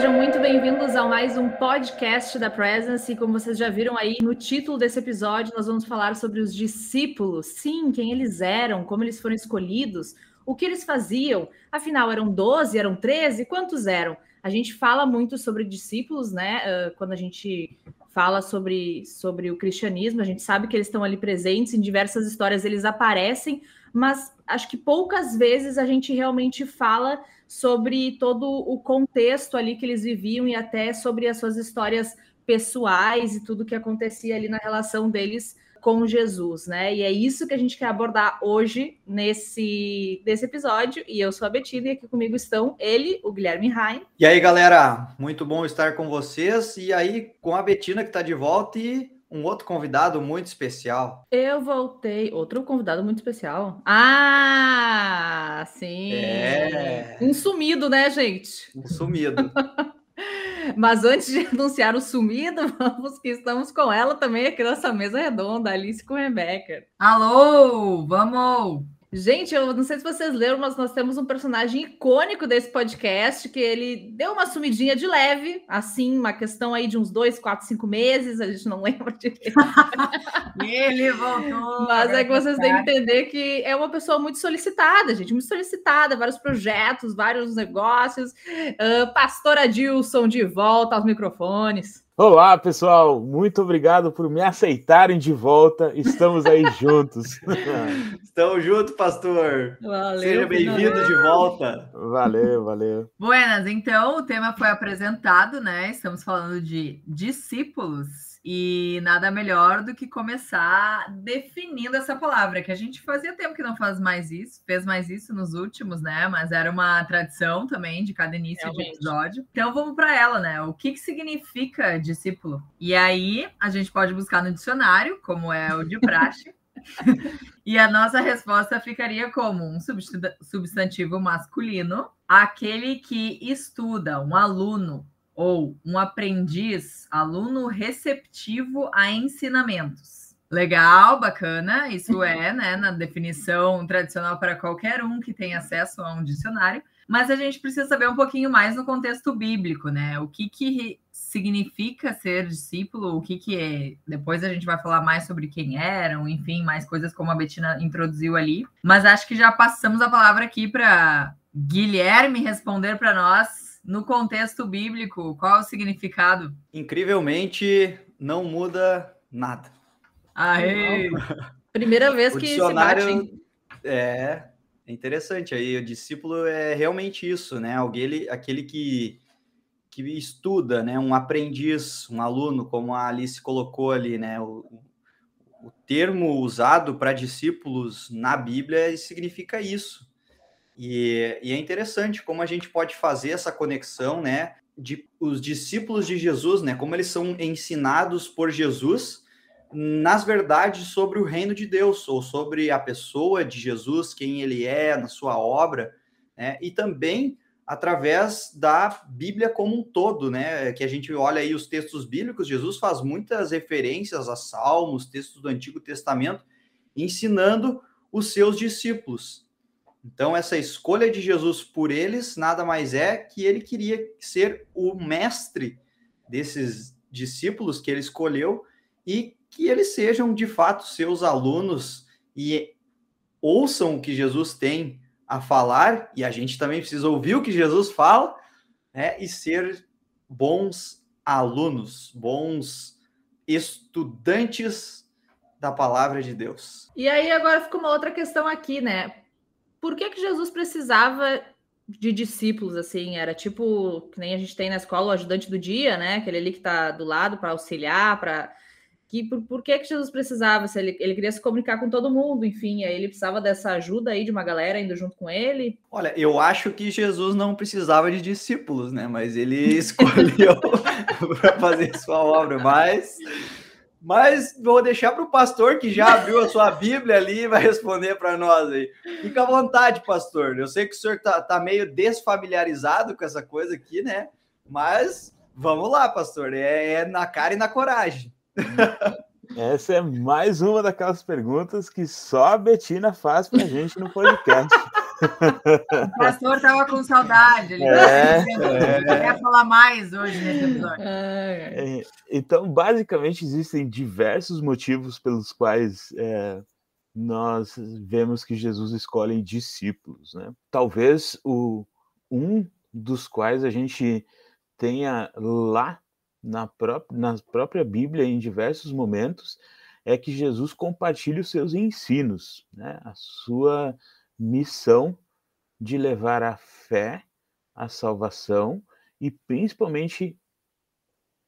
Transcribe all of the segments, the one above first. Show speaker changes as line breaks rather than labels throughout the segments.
Sejam muito bem-vindos a mais um podcast da Presence. E como vocês já viram aí no título desse episódio, nós vamos falar sobre os discípulos. Sim, quem eles eram, como eles foram escolhidos, o que eles faziam. Afinal, eram 12, eram 13? Quantos eram? A gente fala muito sobre discípulos, né? quando a gente fala sobre, sobre o cristianismo, a gente sabe que eles estão ali presentes em diversas histórias, eles aparecem, mas acho que poucas vezes a gente realmente fala sobre todo o contexto ali que eles viviam e até sobre as suas histórias pessoais e tudo que acontecia ali na relação deles com Jesus, né? E é isso que a gente quer abordar hoje nesse, nesse episódio. E eu sou a Betina e aqui comigo estão ele, o Guilherme Rain.
E aí, galera, muito bom estar com vocês. E aí, com a Betina que está de volta e um outro convidado muito especial.
Eu voltei. Outro convidado muito especial. Ah, sim. É. Um sumido, né, gente?
Um sumido.
Mas antes de anunciar o sumido, vamos que estamos com ela também aqui nessa mesa redonda, Alice com Rebecca.
Alô, vamos!
Gente, eu não sei se vocês leram, mas nós temos um personagem icônico desse podcast que ele deu uma sumidinha de leve, assim, uma questão aí de uns dois, quatro, cinco meses, a gente não lembra de
ele voltou.
Mas é que vocês têm que entender que é uma pessoa muito solicitada, gente, muito solicitada, vários projetos, vários negócios. Uh, Pastora Dilson de volta aos microfones.
Olá, pessoal. Muito obrigado por me aceitarem de volta. Estamos aí juntos.
Estamos juntos, pastor. Valeu, Seja bem-vindo de volta.
Valeu, valeu.
Buenas, então o tema foi apresentado, né? Estamos falando de discípulos e nada melhor do que começar definindo essa palavra, que a gente fazia tempo que não faz mais isso, fez mais isso nos últimos, né? Mas era uma tradição também de cada início Realmente. de episódio. Então vamos para ela, né? O que, que significa discípulo? E aí a gente pode buscar no dicionário, como é o de praxe. e a nossa resposta ficaria como um substantivo masculino, aquele que estuda, um aluno, ou um aprendiz, aluno receptivo a ensinamentos. Legal, bacana, isso é, né, na definição tradicional para qualquer um que tem acesso a um dicionário, mas a gente precisa saber um pouquinho mais no contexto bíblico, né? O que que significa ser discípulo, o que que é. Depois a gente vai falar mais sobre quem eram, enfim, mais coisas como a Betina introduziu ali. Mas acho que já passamos a palavra aqui para Guilherme responder para nós no contexto bíblico, qual é o significado?
Incrivelmente, não muda nada.
Aê! Primeira vez que se bate.
É, é interessante. Aí o discípulo é realmente isso, né? Alguém, aquele que, que estuda, né? Um aprendiz, um aluno, como a Alice colocou ali, né? O, o termo usado para discípulos na Bíblia significa isso. E, e, é interessante como a gente pode fazer essa conexão, né? De os discípulos de Jesus, né? Como eles são ensinados por Jesus nas verdades sobre o reino de Deus, ou sobre a pessoa de Jesus, quem ele é, na sua obra, né? E também através da Bíblia como um todo, né? Que a gente olha aí os textos bíblicos, Jesus faz muitas referências a salmos, textos do Antigo Testamento, ensinando os seus discípulos. Então, essa escolha de Jesus por eles nada mais é que ele queria ser o mestre desses discípulos que ele escolheu e que eles sejam de fato seus alunos e ouçam o que Jesus tem a falar, e a gente também precisa ouvir o que Jesus fala, né, e ser bons alunos, bons estudantes da palavra de Deus.
E aí agora fica uma outra questão aqui, né? Por que, que Jesus precisava de discípulos, assim? Era tipo, que nem a gente tem na escola, o ajudante do dia, né? Aquele ali que está do lado para auxiliar, para. Que, por, por que, que Jesus precisava? Se ele, ele queria se comunicar com todo mundo, enfim, aí ele precisava dessa ajuda aí de uma galera indo junto com ele.
Olha, eu acho que Jesus não precisava de discípulos, né? Mas ele escolheu para fazer sua obra. Mas mas vou deixar para o pastor que já abriu a sua Bíblia ali e vai responder para nós aí. Fica à vontade, pastor. Eu sei que o senhor está tá meio desfamiliarizado com essa coisa aqui, né? Mas vamos lá, pastor. É, é na cara e na coragem.
Essa é mais uma daquelas perguntas que só a Betina faz para a gente no podcast.
O pastor estava com saudade. Ele é, é. quer falar mais hoje nesse episódio.
É, então, basicamente, existem diversos motivos pelos quais é, nós vemos que Jesus escolhe discípulos. Né? Talvez o, um dos quais a gente tenha lá na própria, na própria Bíblia, em diversos momentos, é que Jesus compartilha os seus ensinos, né? a sua missão de levar a fé, a salvação e principalmente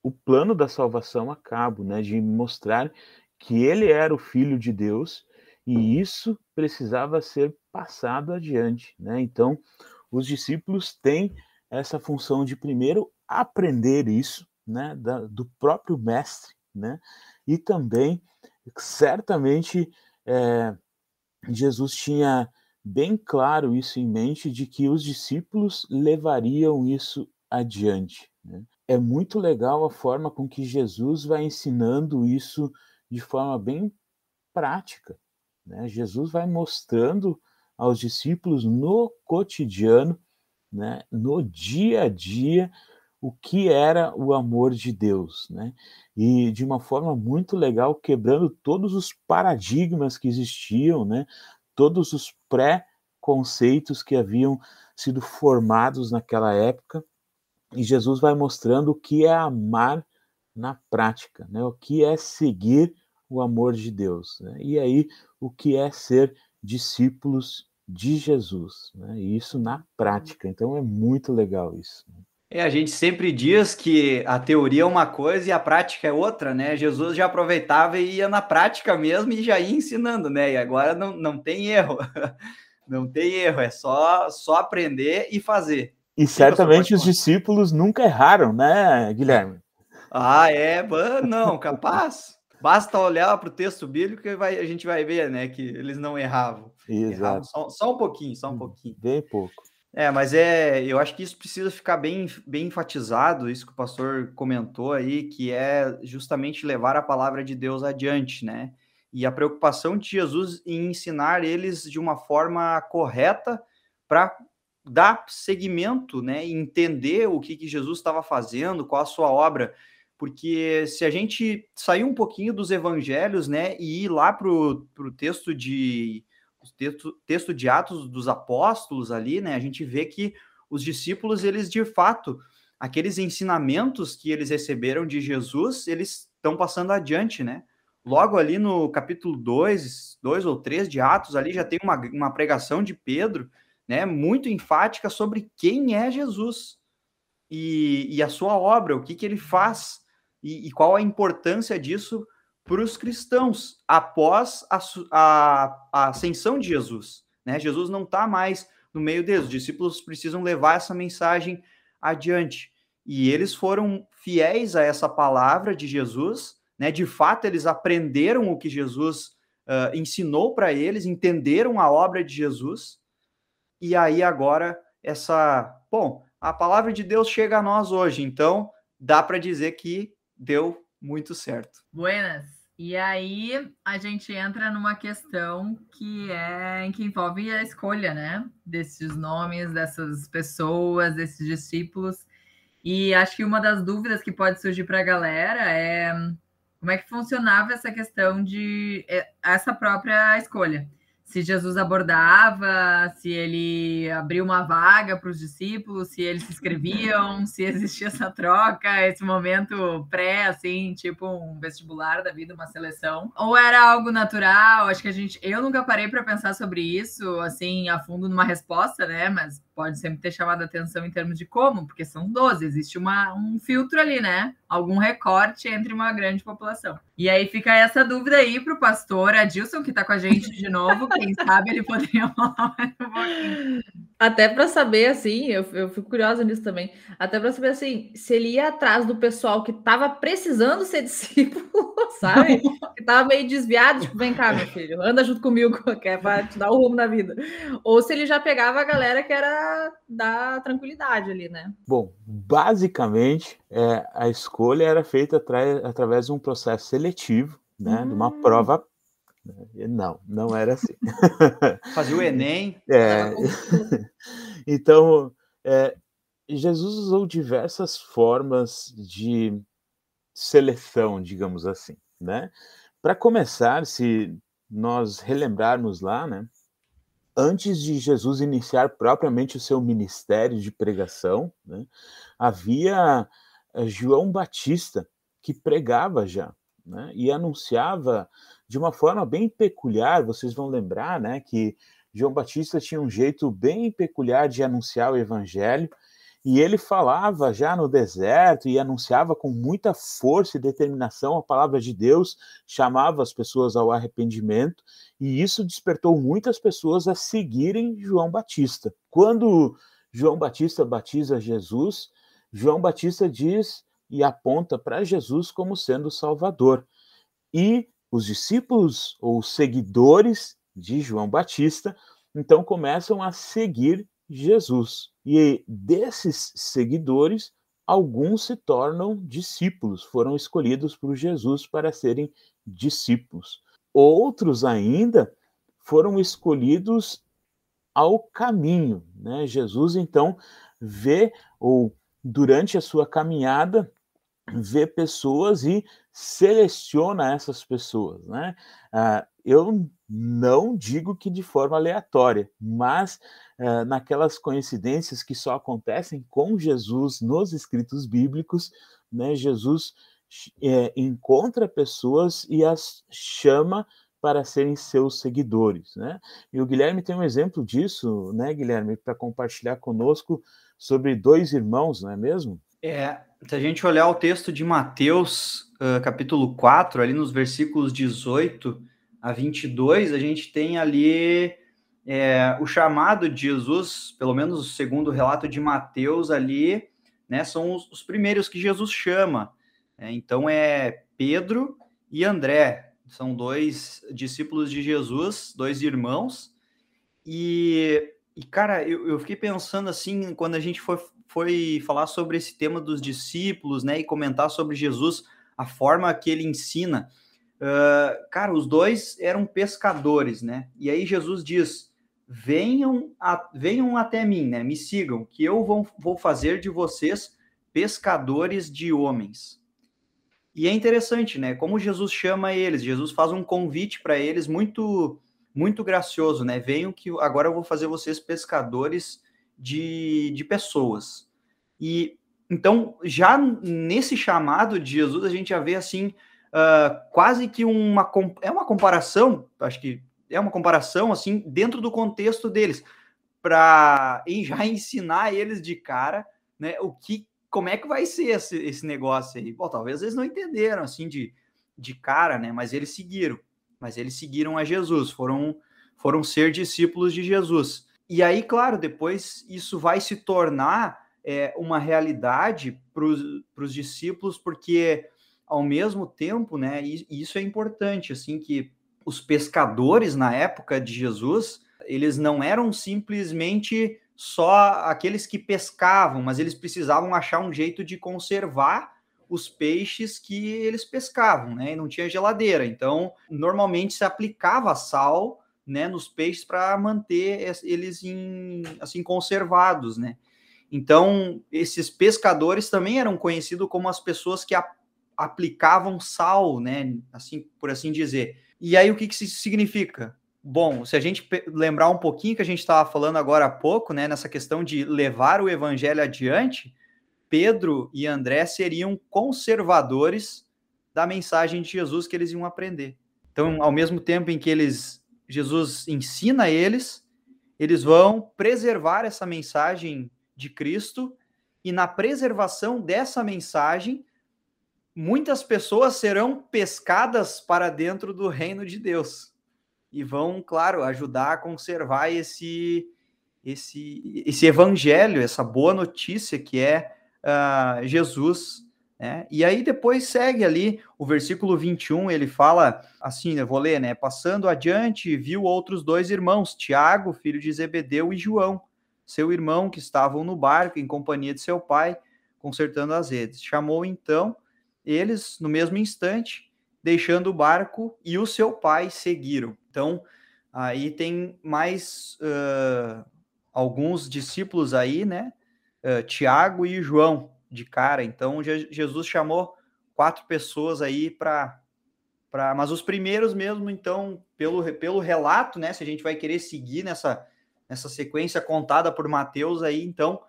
o plano da salvação a cabo, né? de mostrar que ele era o Filho de Deus e isso precisava ser passado adiante. Né? Então, os discípulos têm essa função de primeiro aprender isso, né, da, do próprio mestre, né, e também certamente é, Jesus tinha bem claro isso em mente de que os discípulos levariam isso adiante. Né? É muito legal a forma com que Jesus vai ensinando isso de forma bem prática. Né? Jesus vai mostrando aos discípulos no cotidiano né, no dia a dia o que era o amor de Deus, né? E de uma forma muito legal, quebrando todos os paradigmas que existiam, né? Todos os pré-conceitos que haviam sido formados naquela época. E Jesus vai mostrando o que é amar na prática, né? O que é seguir o amor de Deus, né? E aí o que é ser discípulos de Jesus, né? E isso na prática. Então é muito legal isso.
É, a gente sempre diz que a teoria é uma coisa e a prática é outra, né? Jesus já aproveitava e ia na prática mesmo e já ia ensinando, né? E agora não, não tem erro. Não tem erro, é só, só aprender e fazer.
E certamente os discípulos nunca erraram, né, Guilherme?
Ah, é? Não, capaz. Basta olhar para o texto bíblico e vai, a gente vai ver, né, que eles não erravam.
Exato. Erravam
só, só, um pouquinho, só um hum, pouquinho.
Bem pouco.
É, mas é, eu acho que isso precisa ficar bem, bem enfatizado, isso que o pastor comentou aí, que é justamente levar a palavra de Deus adiante, né? E a preocupação de Jesus em ensinar eles de uma forma correta para dar seguimento, né? Entender o que, que Jesus estava fazendo, qual a sua obra porque se a gente sair um pouquinho dos evangelhos, né, e ir lá para o texto de texto, texto de Atos dos Apóstolos ali, né, a gente vê que os discípulos, eles de fato, aqueles ensinamentos que eles receberam de Jesus, eles estão passando adiante, né? Logo ali no capítulo 2, 2 ou 3 de Atos, ali já tem uma, uma pregação de Pedro, né, muito enfática sobre quem é Jesus e, e a sua obra, o que, que ele faz e, e qual a importância disso para os cristãos após a, a, a, ascensão de Jesus. Né? Jesus não está mais no meio deles, os discípulos precisam levar essa mensagem adiante. E eles foram fiéis a essa palavra de Jesus, né? de fato, eles aprenderam o que Jesus uh, ensinou para eles, entenderam a obra de Jesus, e aí agora essa. Bom, a palavra de Deus chega a nós hoje, então dá para dizer que deu muito certo.
Buenas. E aí a gente entra numa questão que é que envolve a escolha, né? Desses nomes, dessas pessoas, desses discípulos. E acho que uma das dúvidas que pode surgir para a galera é como é que funcionava essa questão de é, essa própria escolha se Jesus abordava, se ele abriu uma vaga para os discípulos, se eles se inscreviam, se existia essa troca, esse momento pré, assim, tipo um vestibular da vida, uma seleção, ou era algo natural? Acho que a gente, eu nunca parei para pensar sobre isso, assim, a fundo numa resposta, né? Mas pode sempre ter chamado a atenção em termos de como, porque são 12, existe uma, um filtro ali, né? Algum recorte entre uma grande população. E aí fica essa dúvida aí para o pastor Adilson, que está com a gente de novo, quem sabe ele poderia falar mais um pouquinho.
Até para saber, assim, eu, eu fico curiosa nisso também, até para saber, assim, se ele ia atrás do pessoal que estava precisando ser discípulo, sabe? que estava meio desviado, tipo, vem cá, meu filho, anda junto comigo, que é para te dar o rumo na vida. Ou se ele já pegava a galera que era da tranquilidade ali, né?
Bom, basicamente, é, a escolha era feita através de um processo seletivo, né? Hum. De uma hum. prova Não, não era assim.
Fazia o Enem.
É. Então, é, Jesus usou diversas formas de seleção, digamos assim, né? Para começar, se nós relembrarmos lá, né? Antes de Jesus iniciar propriamente o seu ministério de pregação, né, havia eh, João Batista que pregava já, né, e anunciava de uma forma bem peculiar. Vocês vão lembrar, né, que João Batista tinha um jeito bem peculiar de anunciar o evangelho, e ele falava já no deserto e anunciava com muita força e determinação a palavra de Deus, chamava as pessoas ao arrependimento, e isso despertou muitas pessoas a seguirem João Batista. Quando João Batista batiza Jesus, João Batista diz e aponta para Jesus como sendo o Salvador. E os discípulos ou seguidores de João Batista então começam a seguir Jesus. E desses seguidores, alguns se tornam discípulos, foram escolhidos por Jesus para serem discípulos. Outros ainda foram escolhidos ao caminho, né? Jesus então vê ou durante a sua caminhada vê pessoas e seleciona essas pessoas, né? Ah, eu não digo que de forma aleatória, mas uh, naquelas coincidências que só acontecem com Jesus nos escritos bíblicos, né, Jesus é, encontra pessoas e as chama para serem seus seguidores, né? E o Guilherme tem um exemplo disso, né, Guilherme, para compartilhar conosco sobre dois irmãos, não é mesmo?
É, se a gente olhar o texto de Mateus, uh, capítulo 4, ali nos versículos 18 a 22, a gente tem ali é, o chamado de Jesus, pelo menos segundo o relato de Mateus ali, né, são os, os primeiros que Jesus chama. É, então é Pedro e André, são dois discípulos de Jesus, dois irmãos. E, e cara, eu, eu fiquei pensando assim, quando a gente foi, foi falar sobre esse tema dos discípulos, né, e comentar sobre Jesus, a forma que ele ensina. Uh, cara, os dois eram pescadores, né? E aí Jesus diz: venham, a, venham até mim, né? Me sigam, que eu vou, vou fazer de vocês pescadores de homens. E é interessante, né? Como Jesus chama eles, Jesus faz um convite para eles muito muito gracioso, né? Venham que agora eu vou fazer vocês pescadores de, de pessoas. E então, já nesse chamado de Jesus, a gente já vê assim uh, quase que uma é uma comparação, acho que é uma comparação assim dentro do contexto deles, para já ensinar eles de cara, né, o que como é que vai ser esse, esse negócio aí. Bom, talvez eles não entenderam assim de, de cara, né, mas eles seguiram, mas eles seguiram a Jesus, foram foram ser discípulos de Jesus. E aí, claro, depois isso vai se tornar é, uma realidade para os discípulos, porque ao mesmo tempo, né, e isso é importante, assim, que os pescadores na época de Jesus, eles não eram simplesmente só aqueles que pescavam, mas eles precisavam achar um jeito de conservar os peixes que eles pescavam, né? E não tinha geladeira. Então, normalmente se aplicava sal, né, nos peixes para manter eles em, assim conservados, né? Então, esses pescadores também eram conhecidos como as pessoas que aplicavam sal, né? Assim, por assim dizer. E aí o que, que isso significa? Bom, se a gente lembrar um pouquinho que a gente estava falando agora há pouco, né, nessa questão de levar o evangelho adiante, Pedro e André seriam conservadores da mensagem de Jesus que eles iam aprender. Então, ao mesmo tempo em que eles Jesus ensina eles, eles vão preservar essa mensagem de Cristo e na preservação dessa mensagem muitas pessoas serão pescadas para dentro do reino de Deus e vão, claro, ajudar a conservar esse esse esse evangelho, essa boa notícia que é uh, Jesus. Né? E aí depois segue ali o versículo 21, ele fala assim, eu vou ler, né? Passando adiante, viu outros dois irmãos, Tiago, filho de Zebedeu, e João, seu irmão, que estavam no barco em companhia de seu pai, consertando as redes. Chamou então eles, no mesmo instante, deixando o barco e o seu pai seguiram. Então, aí tem mais uh, alguns discípulos aí, né? Uh, Tiago e João de cara. Então, Jesus chamou quatro pessoas aí para. Pra, mas os primeiros mesmo, então, pelo, pelo relato, né? Se a gente vai querer seguir nessa, nessa sequência contada por Mateus aí, então,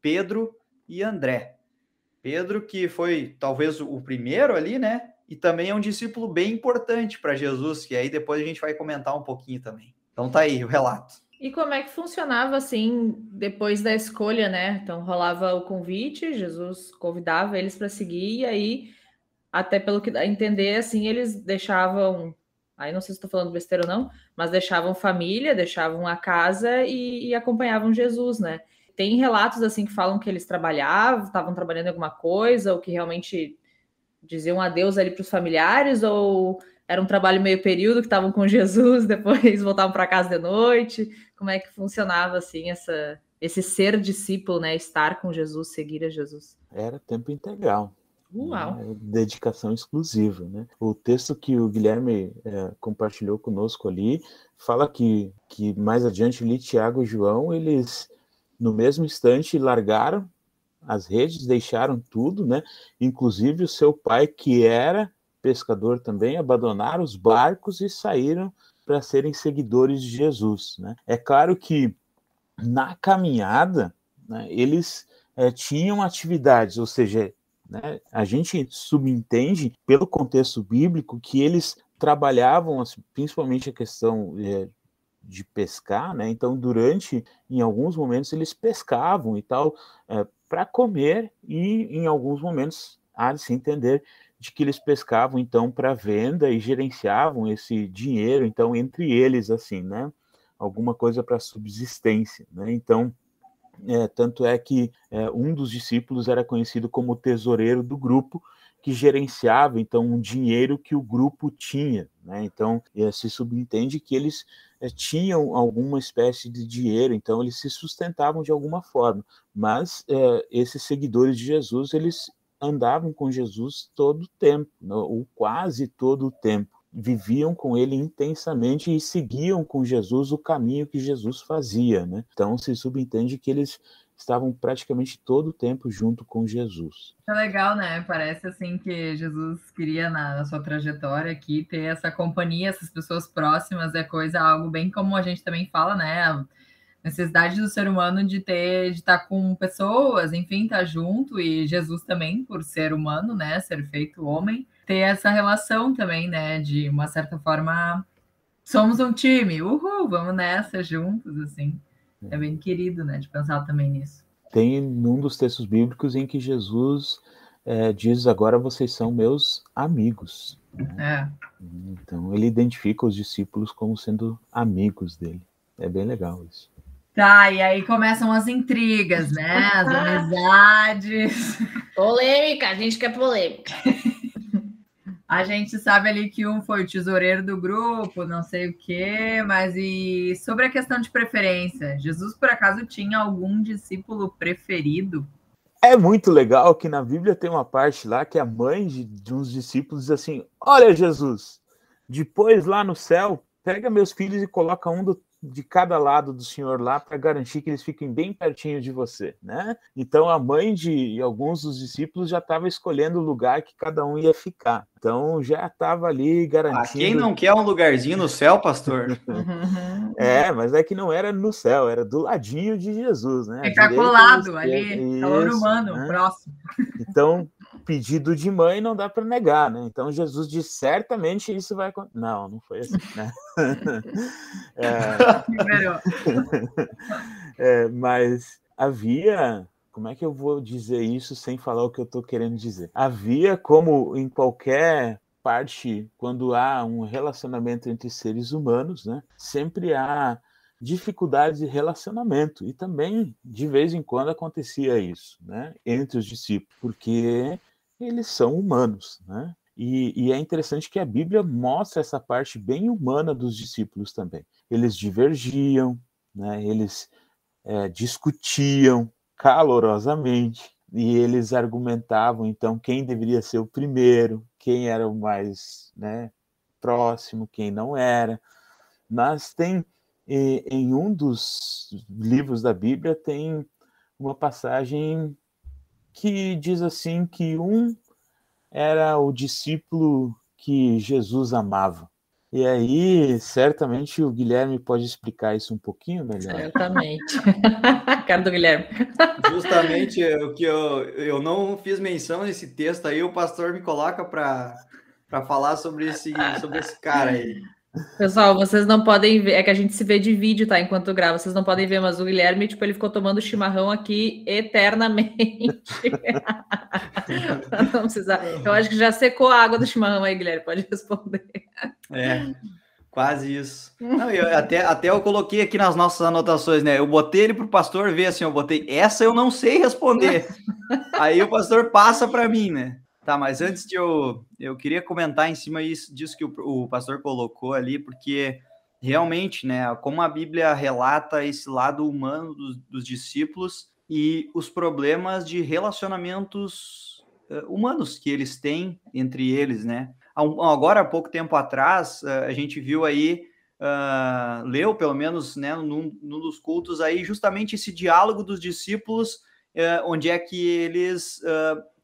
Pedro e André. Pedro, que foi talvez o primeiro ali, né? E também é um discípulo bem importante para Jesus, que aí depois a gente vai comentar um pouquinho também. Então tá aí o relato.
E como é que funcionava assim depois da escolha, né? Então rolava o convite, Jesus convidava eles para seguir, e aí, até pelo que entender, assim, eles deixavam. Aí não sei se estou falando besteira ou não, mas deixavam família, deixavam a casa e, e acompanhavam Jesus, né? Tem relatos assim que falam que eles trabalhavam, estavam trabalhando em alguma coisa, ou que realmente diziam adeus ali para os familiares, ou era um trabalho meio período que estavam com Jesus, depois voltavam para casa de noite. Como é que funcionava assim essa esse ser discípulo, né, estar com Jesus, seguir a Jesus?
Era tempo integral.
Uau.
Né? Dedicação exclusiva, né? O texto que o Guilherme é, compartilhou conosco ali fala que, que mais adiante ali Tiago e João eles no mesmo instante largaram as redes, deixaram tudo, né? Inclusive o seu pai que era pescador também, abandonaram os barcos e saíram para serem seguidores de Jesus. Né? É claro que na caminhada né, eles é, tinham atividades, ou seja, né, a gente subentende pelo contexto bíblico que eles trabalhavam principalmente a questão é, de pescar, né? Então, durante, em alguns momentos, eles pescavam e tal, é, para comer, e em alguns momentos há de se entender de que eles pescavam então para venda e gerenciavam esse dinheiro então entre eles assim né alguma coisa para subsistência né então é, tanto é que é, um dos discípulos era conhecido como tesoureiro do grupo que gerenciava então um dinheiro que o grupo tinha né? Então é, se subentende que eles é, tinham alguma espécie de dinheiro então eles se sustentavam de alguma forma. Mas é, esses seguidores de Jesus eles andavam com Jesus todo o tempo, né, ou quase todo o tempo. Viviam com ele intensamente e seguiam com Jesus o caminho que Jesus fazia. Né? Então se subentende que eles estavam praticamente todo o tempo junto com Jesus.
É legal, né? Parece assim que Jesus queria na, sua trajetória aqui ter essa companhia, essas pessoas próximas, é coisa algo bem como a gente também fala, né? necessidade do ser humano de ter, de estar com pessoas, enfim, estar junto, e Jesus também, por ser humano, né, ser feito homem, ter essa relação também, né, de uma certa forma, somos um time, uhul, vamos nessa juntos, assim. É bem querido, né, de pensar também nisso.
Tem num dos textos bíblicos em que Jesus é, diz: agora vocês são meus amigos.
Né? É.
Então ele identifica os discípulos como sendo amigos dele. É bem legal isso.
Tá, e aí começam as intrigas, né? As amizades.
Polêmica, a gente quer polêmica.
A gente sabe ali que um foi o tesoureiro do grupo, não sei o quê, mas e sobre a questão de preferência, Jesus por acaso tinha algum discípulo preferido?
É muito legal que na Bíblia tem uma parte lá que a mãe de, de uns discípulos diz assim: Olha, Jesus, depois lá no céu, pega meus filhos e coloca um do de cada lado do senhor lá para garantir que eles fiquem bem pertinho de você, né? Então a mãe de alguns dos discípulos já estava escolhendo o lugar que cada um ia ficar. Então já estava ali garantindo. Ah,
quem não quer um lugarzinho no céu, pastor?
é, mas é que não era no céu, era do ladinho de Jesus, né?
Ficar colado ali, calor humano, né? próximo.
Então pedido de mãe não dá para negar, né? Então Jesus diz certamente isso vai não, não foi assim, né? é... é, mas havia como é que eu vou dizer isso sem falar o que eu estou querendo dizer? Havia como em qualquer parte quando há um relacionamento entre seres humanos, né? Sempre há dificuldades de relacionamento e também de vez em quando acontecia isso, né? Entre os discípulos, porque eles são humanos, né? E, e, é interessante que a Bíblia mostra essa parte bem humana dos discípulos também. Eles divergiam, né? eles é, discutiam calorosamente e eles argumentavam então quem deveria ser o primeiro, quem era o mais né, próximo, quem não era. Mas tem em um dos livros da Bíblia tem uma passagem que diz assim que um era o discípulo que Jesus amava. E aí, certamente o Guilherme pode explicar isso um pouquinho melhor.
Certamente. Cara do Guilherme.
Justamente o que eu, eu não fiz menção nesse texto aí, o pastor me coloca para falar sobre esse, sobre esse cara aí.
Pessoal, vocês não podem ver, é que a gente se vê de vídeo, tá? Enquanto grava, vocês não podem ver, mas o Guilherme, tipo, ele ficou tomando chimarrão aqui eternamente. não. Eu acho que já secou a água do chimarrão aí, Guilherme, pode responder.
É, quase isso. Não, eu, até, até eu coloquei aqui nas nossas anotações, né? Eu botei ele para o pastor ver assim, eu botei, essa eu não sei responder. aí o pastor passa para mim, né? Tá, mas antes de eu, eu queria comentar em cima disso que o, o pastor colocou ali, porque realmente, né, como a Bíblia relata esse lado humano dos, dos discípulos e os problemas de relacionamentos uh, humanos que eles têm entre eles, né? Agora, há pouco tempo atrás, uh, a gente viu aí, uh, leu pelo menos, né, num, num, dos cultos aí, justamente esse diálogo dos discípulos, onde é que eles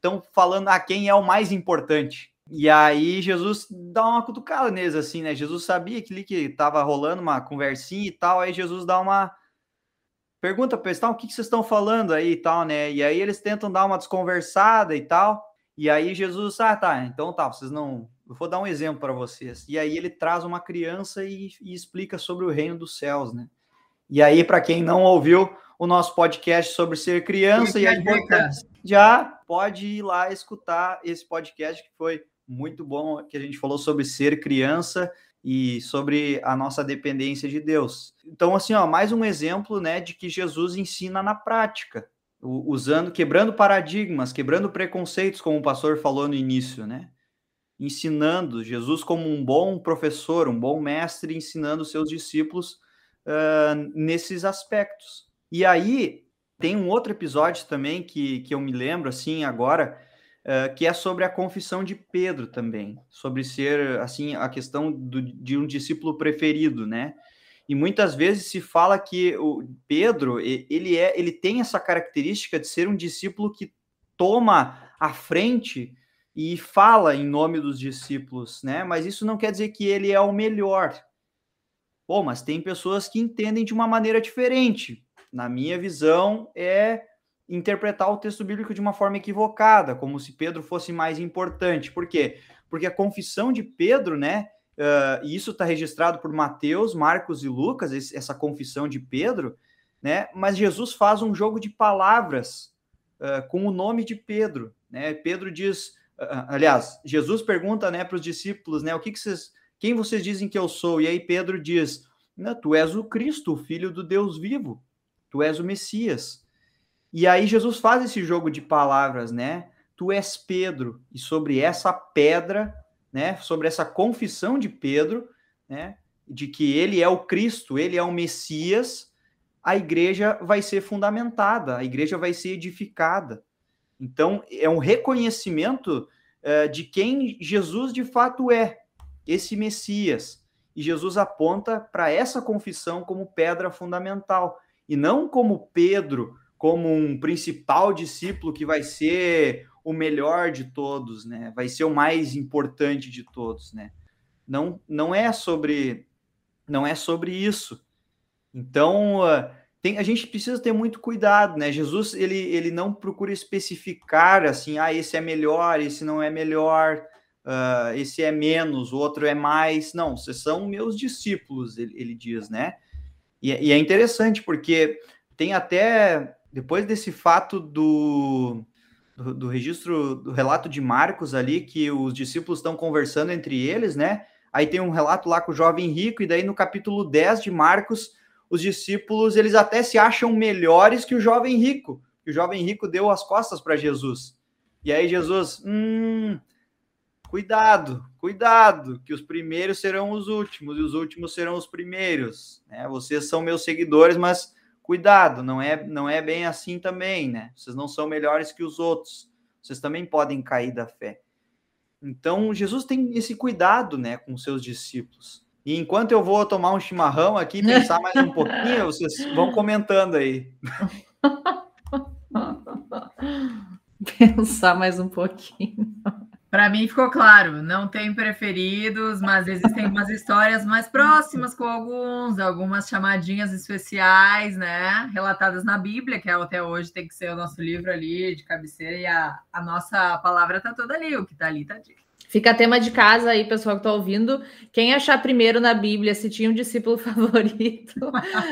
estão falando a ah, quem é o mais importante. E aí Jesus dá uma cutucada neles, assim, né? Jesus sabia que ali que estava rolando uma conversinha e tal, aí Jesus dá uma pergunta para eles, tá, o que, que vocês estão falando aí e tal, né? E aí eles tentam dar uma desconversada e tal, e aí Jesus, ah, tá, então tá, vocês não... Eu vou dar um exemplo para vocês. E aí ele traz uma criança e, e explica sobre o reino dos céus, né? E aí, para quem não ouviu o nosso podcast sobre ser criança e a importância, já pode ir lá escutar esse podcast que foi muito bom, que a gente falou sobre ser criança e sobre a nossa dependência de Deus. Então, assim, ó, mais um exemplo, né, de que Jesus ensina na prática, usando, quebrando paradigmas, quebrando preconceitos, como o pastor falou no início, né? Ensinando Jesus como um bom professor, um bom mestre, ensinando seus discípulos uh, nesses aspectos. E aí tem um outro episódio também que, que eu me lembro assim agora, uh, que é sobre a confissão de Pedro também, sobre ser assim a questão do, de um discípulo preferido, né? E muitas vezes se fala que o Pedro ele é ele tem essa característica de ser um discípulo que toma a frente e fala em nome dos discípulos, né? Mas isso não quer dizer que ele é o melhor, Pô, mas tem pessoas que entendem de uma maneira diferente. Na minha visão, é interpretar o texto bíblico de uma forma equivocada, como se Pedro fosse mais importante. Por quê? Porque a confissão de Pedro, né? Uh, e isso está registrado por Mateus, Marcos e Lucas, esse, essa confissão de Pedro, né? Mas Jesus faz um jogo de palavras uh, com o nome de Pedro, né? Pedro diz, uh, aliás, Jesus pergunta, né, para os discípulos, né? O que, que vocês quem vocês dizem que eu sou? E aí Pedro diz: Tu és o Cristo, o Filho do Deus vivo. Tu és o Messias. E aí Jesus faz esse jogo de palavras, né? Tu és Pedro. E sobre essa pedra, né? Sobre essa confissão de Pedro, né? De que ele é o Cristo, ele é o Messias, a igreja vai ser fundamentada, a igreja vai ser edificada. Então, é um reconhecimento uh, de quem Jesus de fato é esse Messias. E Jesus aponta para essa confissão como pedra fundamental, e não como Pedro, como um principal discípulo que vai ser o melhor de todos, né? Vai ser o mais importante de todos, né? Não, não é sobre não é sobre isso. Então, uh, tem, a gente precisa ter muito cuidado, né? Jesus ele, ele não procura especificar assim, ah, esse é melhor, esse não é melhor uh, esse é menos, o outro é mais. Não, vocês são meus discípulos, ele, ele diz, né? E, e, é interessante porque tem até, depois desse fato do, do, do, registro, do relato de Marcos ali, que os discípulos estão conversando entre eles, né? Aí tem um relato lá com o jovem rico, e daí no capítulo 10 de Marcos, os discípulos, eles até se acham melhores que o jovem rico, o jovem rico deu as costas para Jesus. E aí Jesus, hum, cuidado, cuidado, que os primeiros serão os últimos e os últimos serão os primeiros. Né? Vocês são meus seguidores, mas cuidado, não é, não é bem assim também, né? Vocês não são melhores que os outros. Vocês também podem cair da fé. Então, Jesus tem esse cuidado, né, com seus discípulos. E enquanto eu vou tomar um chimarrão aqui, pensar mais um pouquinho, vocês vão comentando aí.
Pensar mais um pouquinho.
Para mim ficou claro, não tem preferidos, mas existem umas histórias mais próximas com alguns, algumas chamadinhas especiais, né? Relatadas na Bíblia, que até hoje tem que ser o nosso livro ali de cabeceira, e a, a nossa palavra tá toda ali, o que tá ali tá dito.
Fica tema de casa aí, pessoal que está ouvindo. Quem achar primeiro na Bíblia se tinha um discípulo favorito,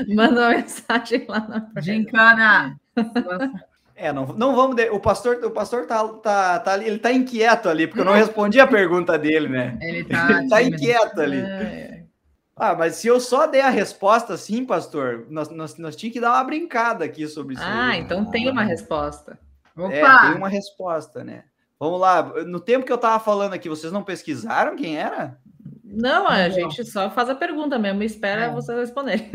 manda uma mensagem lá na
Gincana!
É, não, não vamos. De... O pastor, o pastor tá, tá, tá ali, ele tá inquieto ali, porque eu não respondi a pergunta dele, né?
Ele tá,
ele tá inquieto ali. É. Ah, mas se eu só der a resposta sim, pastor, nós, nós, nós tínhamos que dar uma brincada aqui sobre isso.
Ah, aí. então tem uma resposta.
Opa! É, tem uma resposta, né? Vamos lá. No tempo que eu tava falando aqui, vocês não pesquisaram quem era?
Não, a não. gente só faz a pergunta mesmo e espera é. vocês responderem.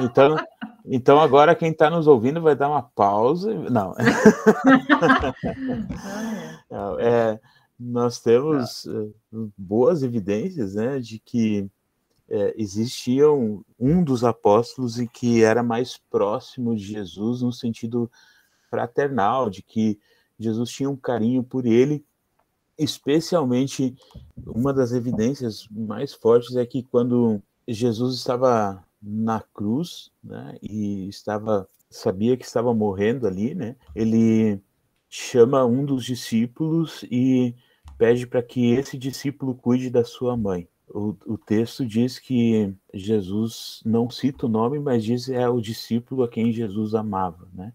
Então, então agora quem está nos ouvindo vai dar uma pausa. Não. Não é, nós temos tá. boas evidências né, de que é, existia um, um dos apóstolos e que era mais próximo de Jesus no sentido fraternal, de que Jesus tinha um carinho por ele, especialmente uma das evidências mais fortes é que quando Jesus estava na cruz, né, e estava sabia que estava morrendo ali, né? Ele chama um dos discípulos e pede para que esse discípulo cuide da sua mãe. O, o, texto diz que Jesus não cita o nome, mas diz é o discípulo a quem Jesus amava, né?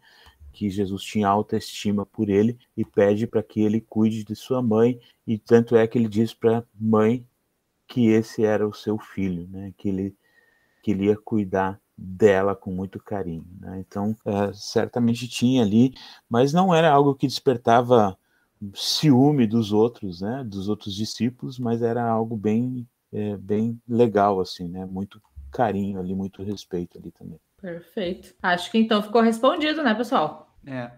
Que Jesus tinha alta estima por ele e pede para que ele cuide de sua mãe e tanto é que ele diz para a mãe que esse era o seu filho, né? Que ele que ele ia cuidar dela com muito carinho. Né? Então, é, certamente tinha ali, mas não era algo que despertava ciúme dos outros, né? Dos outros discípulos, mas era algo bem, é, bem legal, assim, né? Muito carinho ali, muito respeito ali também.
Perfeito. Acho que então ficou respondido, né, pessoal?
É.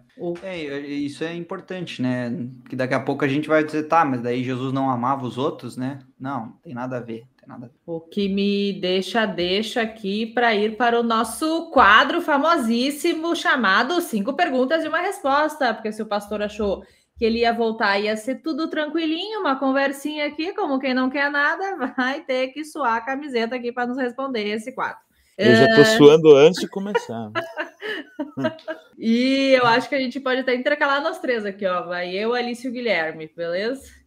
é. isso é importante, né? Que daqui a pouco a gente vai dizer, tá, mas daí Jesus não amava os outros, né? Não, não tem nada a ver nada.
O que me deixa deixa aqui para ir para o nosso quadro famosíssimo chamado Cinco Perguntas e uma Resposta, porque se o pastor achou que ele ia voltar, ia ser tudo tranquilinho, uma conversinha aqui, como quem não quer nada, vai ter que suar a camiseta aqui para nos responder esse quadro.
Eu já estou suando antes de começar.
e eu acho que a gente pode até intercalar nós três aqui, ó. Vai eu, Alice e o Guilherme, beleza?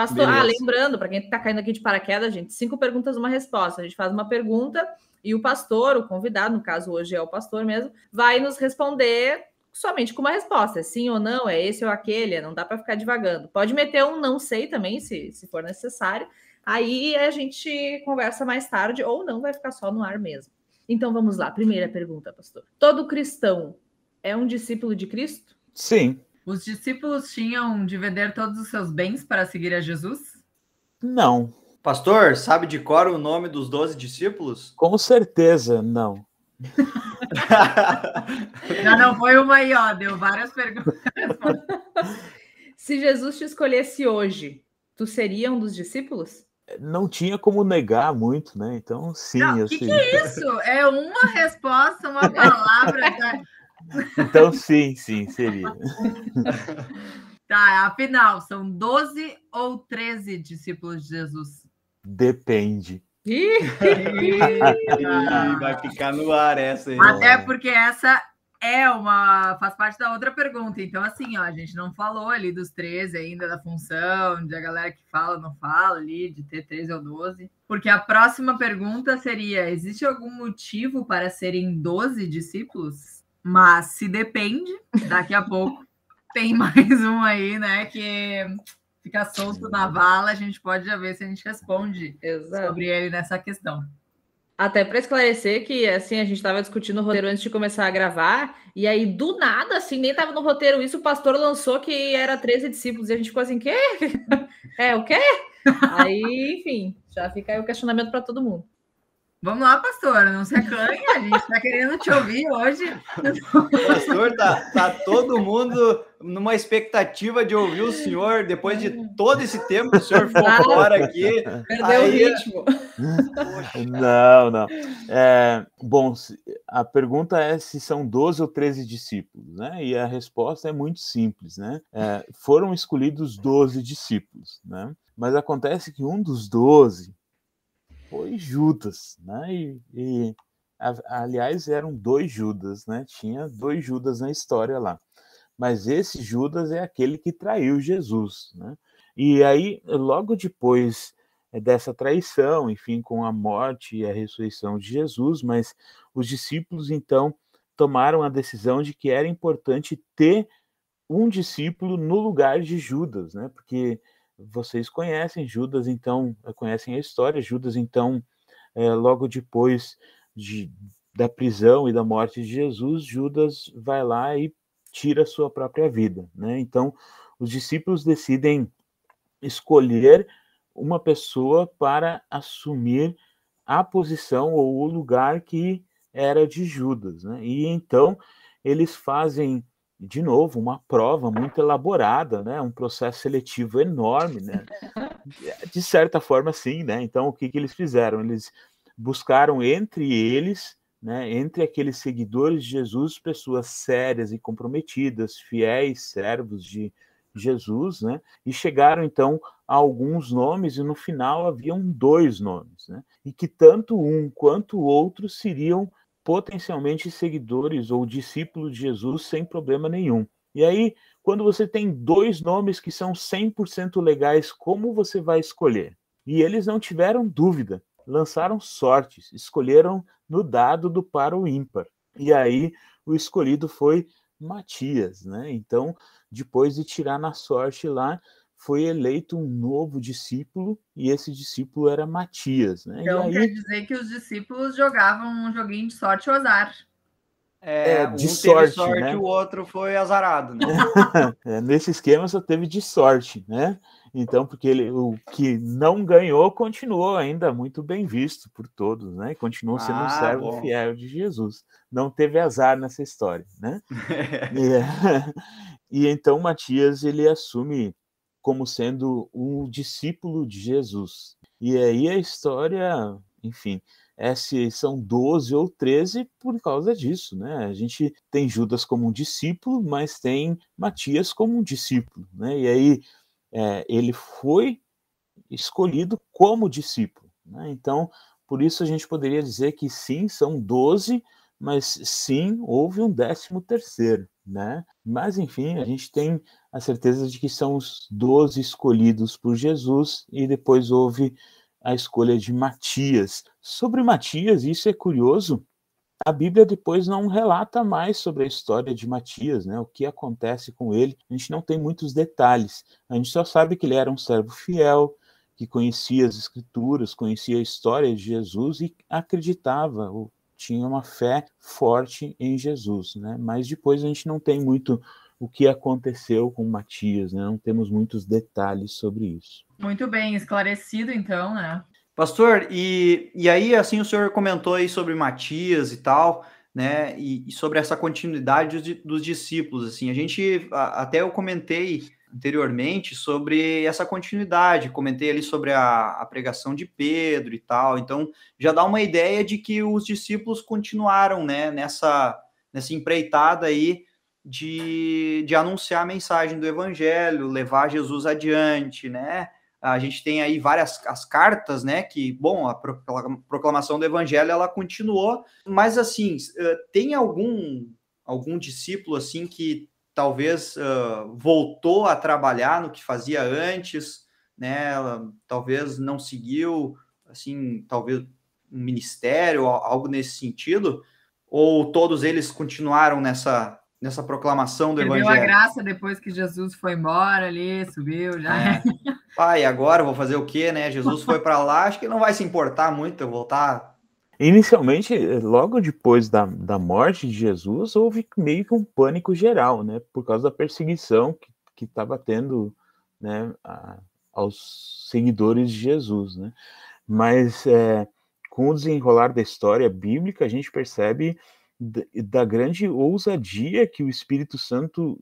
Pastor, ah, lembrando, para quem está caindo aqui de paraquedas, gente, cinco perguntas, uma resposta. A gente faz uma pergunta e o pastor, o convidado, no caso hoje é o pastor mesmo, vai nos responder somente com uma resposta, é sim ou não, é esse ou aquele, não dá para ficar divagando. Pode meter um não sei também, se, se for necessário. Aí a gente conversa mais tarde, ou não, vai ficar só no ar mesmo. Então vamos lá, primeira pergunta, pastor. Todo cristão é um discípulo de Cristo?
Sim.
Os discípulos tinham de vender todos os seus bens para seguir a Jesus?
Não.
Pastor, sabe de cor o nome dos doze discípulos?
Com certeza, não.
Já não foi uma aí, ó, deu várias perguntas.
Se Jesus te escolhesse hoje, tu seria um dos discípulos?
Não tinha como negar muito, né? Então, sim.
O que, que, é isso? É uma resposta, uma palavra.
Então, sim, sim, seria.
Tá, afinal, são 12 ou 13 discípulos de Jesus?
Depende.
vai ficar no ar essa aí.
Até porque essa é uma. faz parte da outra pergunta. Então, assim, ó, a gente não falou ali dos 13 ainda, da função, de a galera que fala, não fala ali, de ter 13 ou 12. Porque a próxima pergunta seria: existe algum motivo para serem 12 discípulos? Mas se depende, daqui a pouco tem mais um aí, né? Que fica solto na vala, a gente pode já ver se a gente responde Exato. sobre ele nessa questão.
Até para esclarecer que assim a gente estava discutindo o roteiro antes de começar a gravar, e aí do nada, assim, nem estava no roteiro isso, o pastor lançou que era 13 discípulos, e a gente ficou assim, quê? é o quê? aí, enfim, já fica aí o questionamento para todo mundo.
Vamos lá, pastor, não se acanhe, a gente está querendo te ouvir hoje.
Pastor, tá, tá todo mundo numa expectativa de ouvir o senhor depois de todo esse tempo que o senhor ficou fora aqui.
Perdeu aí... o ritmo.
Não, não. É, bom, a pergunta é se são 12 ou 13 discípulos, né? E a resposta é muito simples, né? É, foram escolhidos 12 discípulos, né? Mas acontece que um dos 12 foi Judas, né? E, e a, aliás, eram dois Judas, né? Tinha dois Judas na história lá. Mas esse Judas é aquele que traiu Jesus, né? E aí, logo depois eh, dessa traição, enfim, com a morte e a ressurreição de Jesus, mas os discípulos então tomaram a decisão de que era importante ter um discípulo no lugar de Judas, né? Porque vocês conhecem Judas, então, eh, conhecem a história. Judas, então, é, logo depois de, da prisão e da morte de Jesus, Judas vai lá e tira a sua própria vida. Né? Então, os discípulos decidem escolher uma pessoa para assumir a posição ou o lugar que era de Judas. Né? E então eles fazem de novo, uma prova muito elaborada, né? Um processo seletivo enorme, né? De certa forma, sim, né? Então, o que, que eles fizeram? Eles buscaram entre eles, né? Entre aqueles seguidores de Jesus, pessoas sérias e comprometidas, fiéis, servos de Jesus, né? E chegaram então a alguns nomes e no final haviam dois nomes, né? E que tanto um quanto o outro seriam potencialmente seguidores ou discípulos de Jesus sem problema nenhum. E aí, quando você tem dois nomes que são 100% legais, como você vai escolher? E eles não tiveram dúvida, lançaram sortes, escolheram no dado do para o ímpar. E aí, o escolhido foi Matias, né? Então, depois de tirar na sorte lá, foi eleito um novo discípulo e esse discípulo era Matias. Né?
Então aí... quer dizer que os discípulos jogavam um joguinho de sorte ou azar.
É, é de um sorte, sorte né? o outro foi azarado. Né?
é, nesse esquema só teve de sorte, né? Então, porque ele, o que não ganhou continuou ainda muito bem visto por todos, né? Continuou sendo ah, um servo bom. fiel de Jesus. Não teve azar nessa história, né? e, e então Matias ele assume como sendo um discípulo de Jesus. E aí a história, enfim, é se são 12 ou 13 por causa disso, né? A gente tem Judas como um discípulo, mas tem Matias como um discípulo, né? E aí é, ele foi escolhido como discípulo, né? Então, por isso a gente poderia dizer que sim, são 12, mas sim, houve um décimo terceiro, né? Mas, enfim, a gente tem a certeza de que são os doze escolhidos por Jesus e depois houve a escolha de Matias. Sobre Matias, isso é curioso, a Bíblia depois não relata mais sobre a história de Matias, né? O que acontece com ele. A gente não tem muitos detalhes. A gente só sabe que ele era um servo fiel, que conhecia as escrituras, conhecia a história de Jesus e acreditava, ou tinha uma fé forte em Jesus, né? Mas depois a gente não tem muito o que aconteceu com Matias, né? Não temos muitos detalhes sobre isso.
Muito bem, esclarecido então, né?
Pastor, e, e aí, assim, o senhor comentou aí sobre Matias e tal, né? E, e sobre essa continuidade dos, dos, discípulos, assim, a gente, a, até eu comentei anteriormente sobre essa continuidade, comentei ali sobre a, a pregação de Pedro e tal, então já dá uma ideia de que os discípulos continuaram, né, nessa, nessa empreitada aí, de, de anunciar a mensagem do evangelho, levar Jesus adiante, né? A gente tem aí várias as cartas, né? Que, bom, a proclamação do evangelho ela continuou, mas assim, tem algum algum discípulo assim que talvez uh, voltou a trabalhar no que fazia antes, né? Talvez não seguiu, assim, talvez um ministério, algo nesse sentido, ou todos eles continuaram nessa nessa proclamação do evangelho.
a graça depois que Jesus foi embora ali, subiu já. É.
Pai, agora vou fazer o quê, né? Jesus foi para lá, acho que não vai se importar muito eu voltar.
Inicialmente, logo depois da, da morte de Jesus, houve meio que um pânico geral, né? Por causa da perseguição que estava tendo né, a, aos seguidores de Jesus, né? Mas é, com o desenrolar da história bíblica, a gente percebe da grande ousadia que o Espírito Santo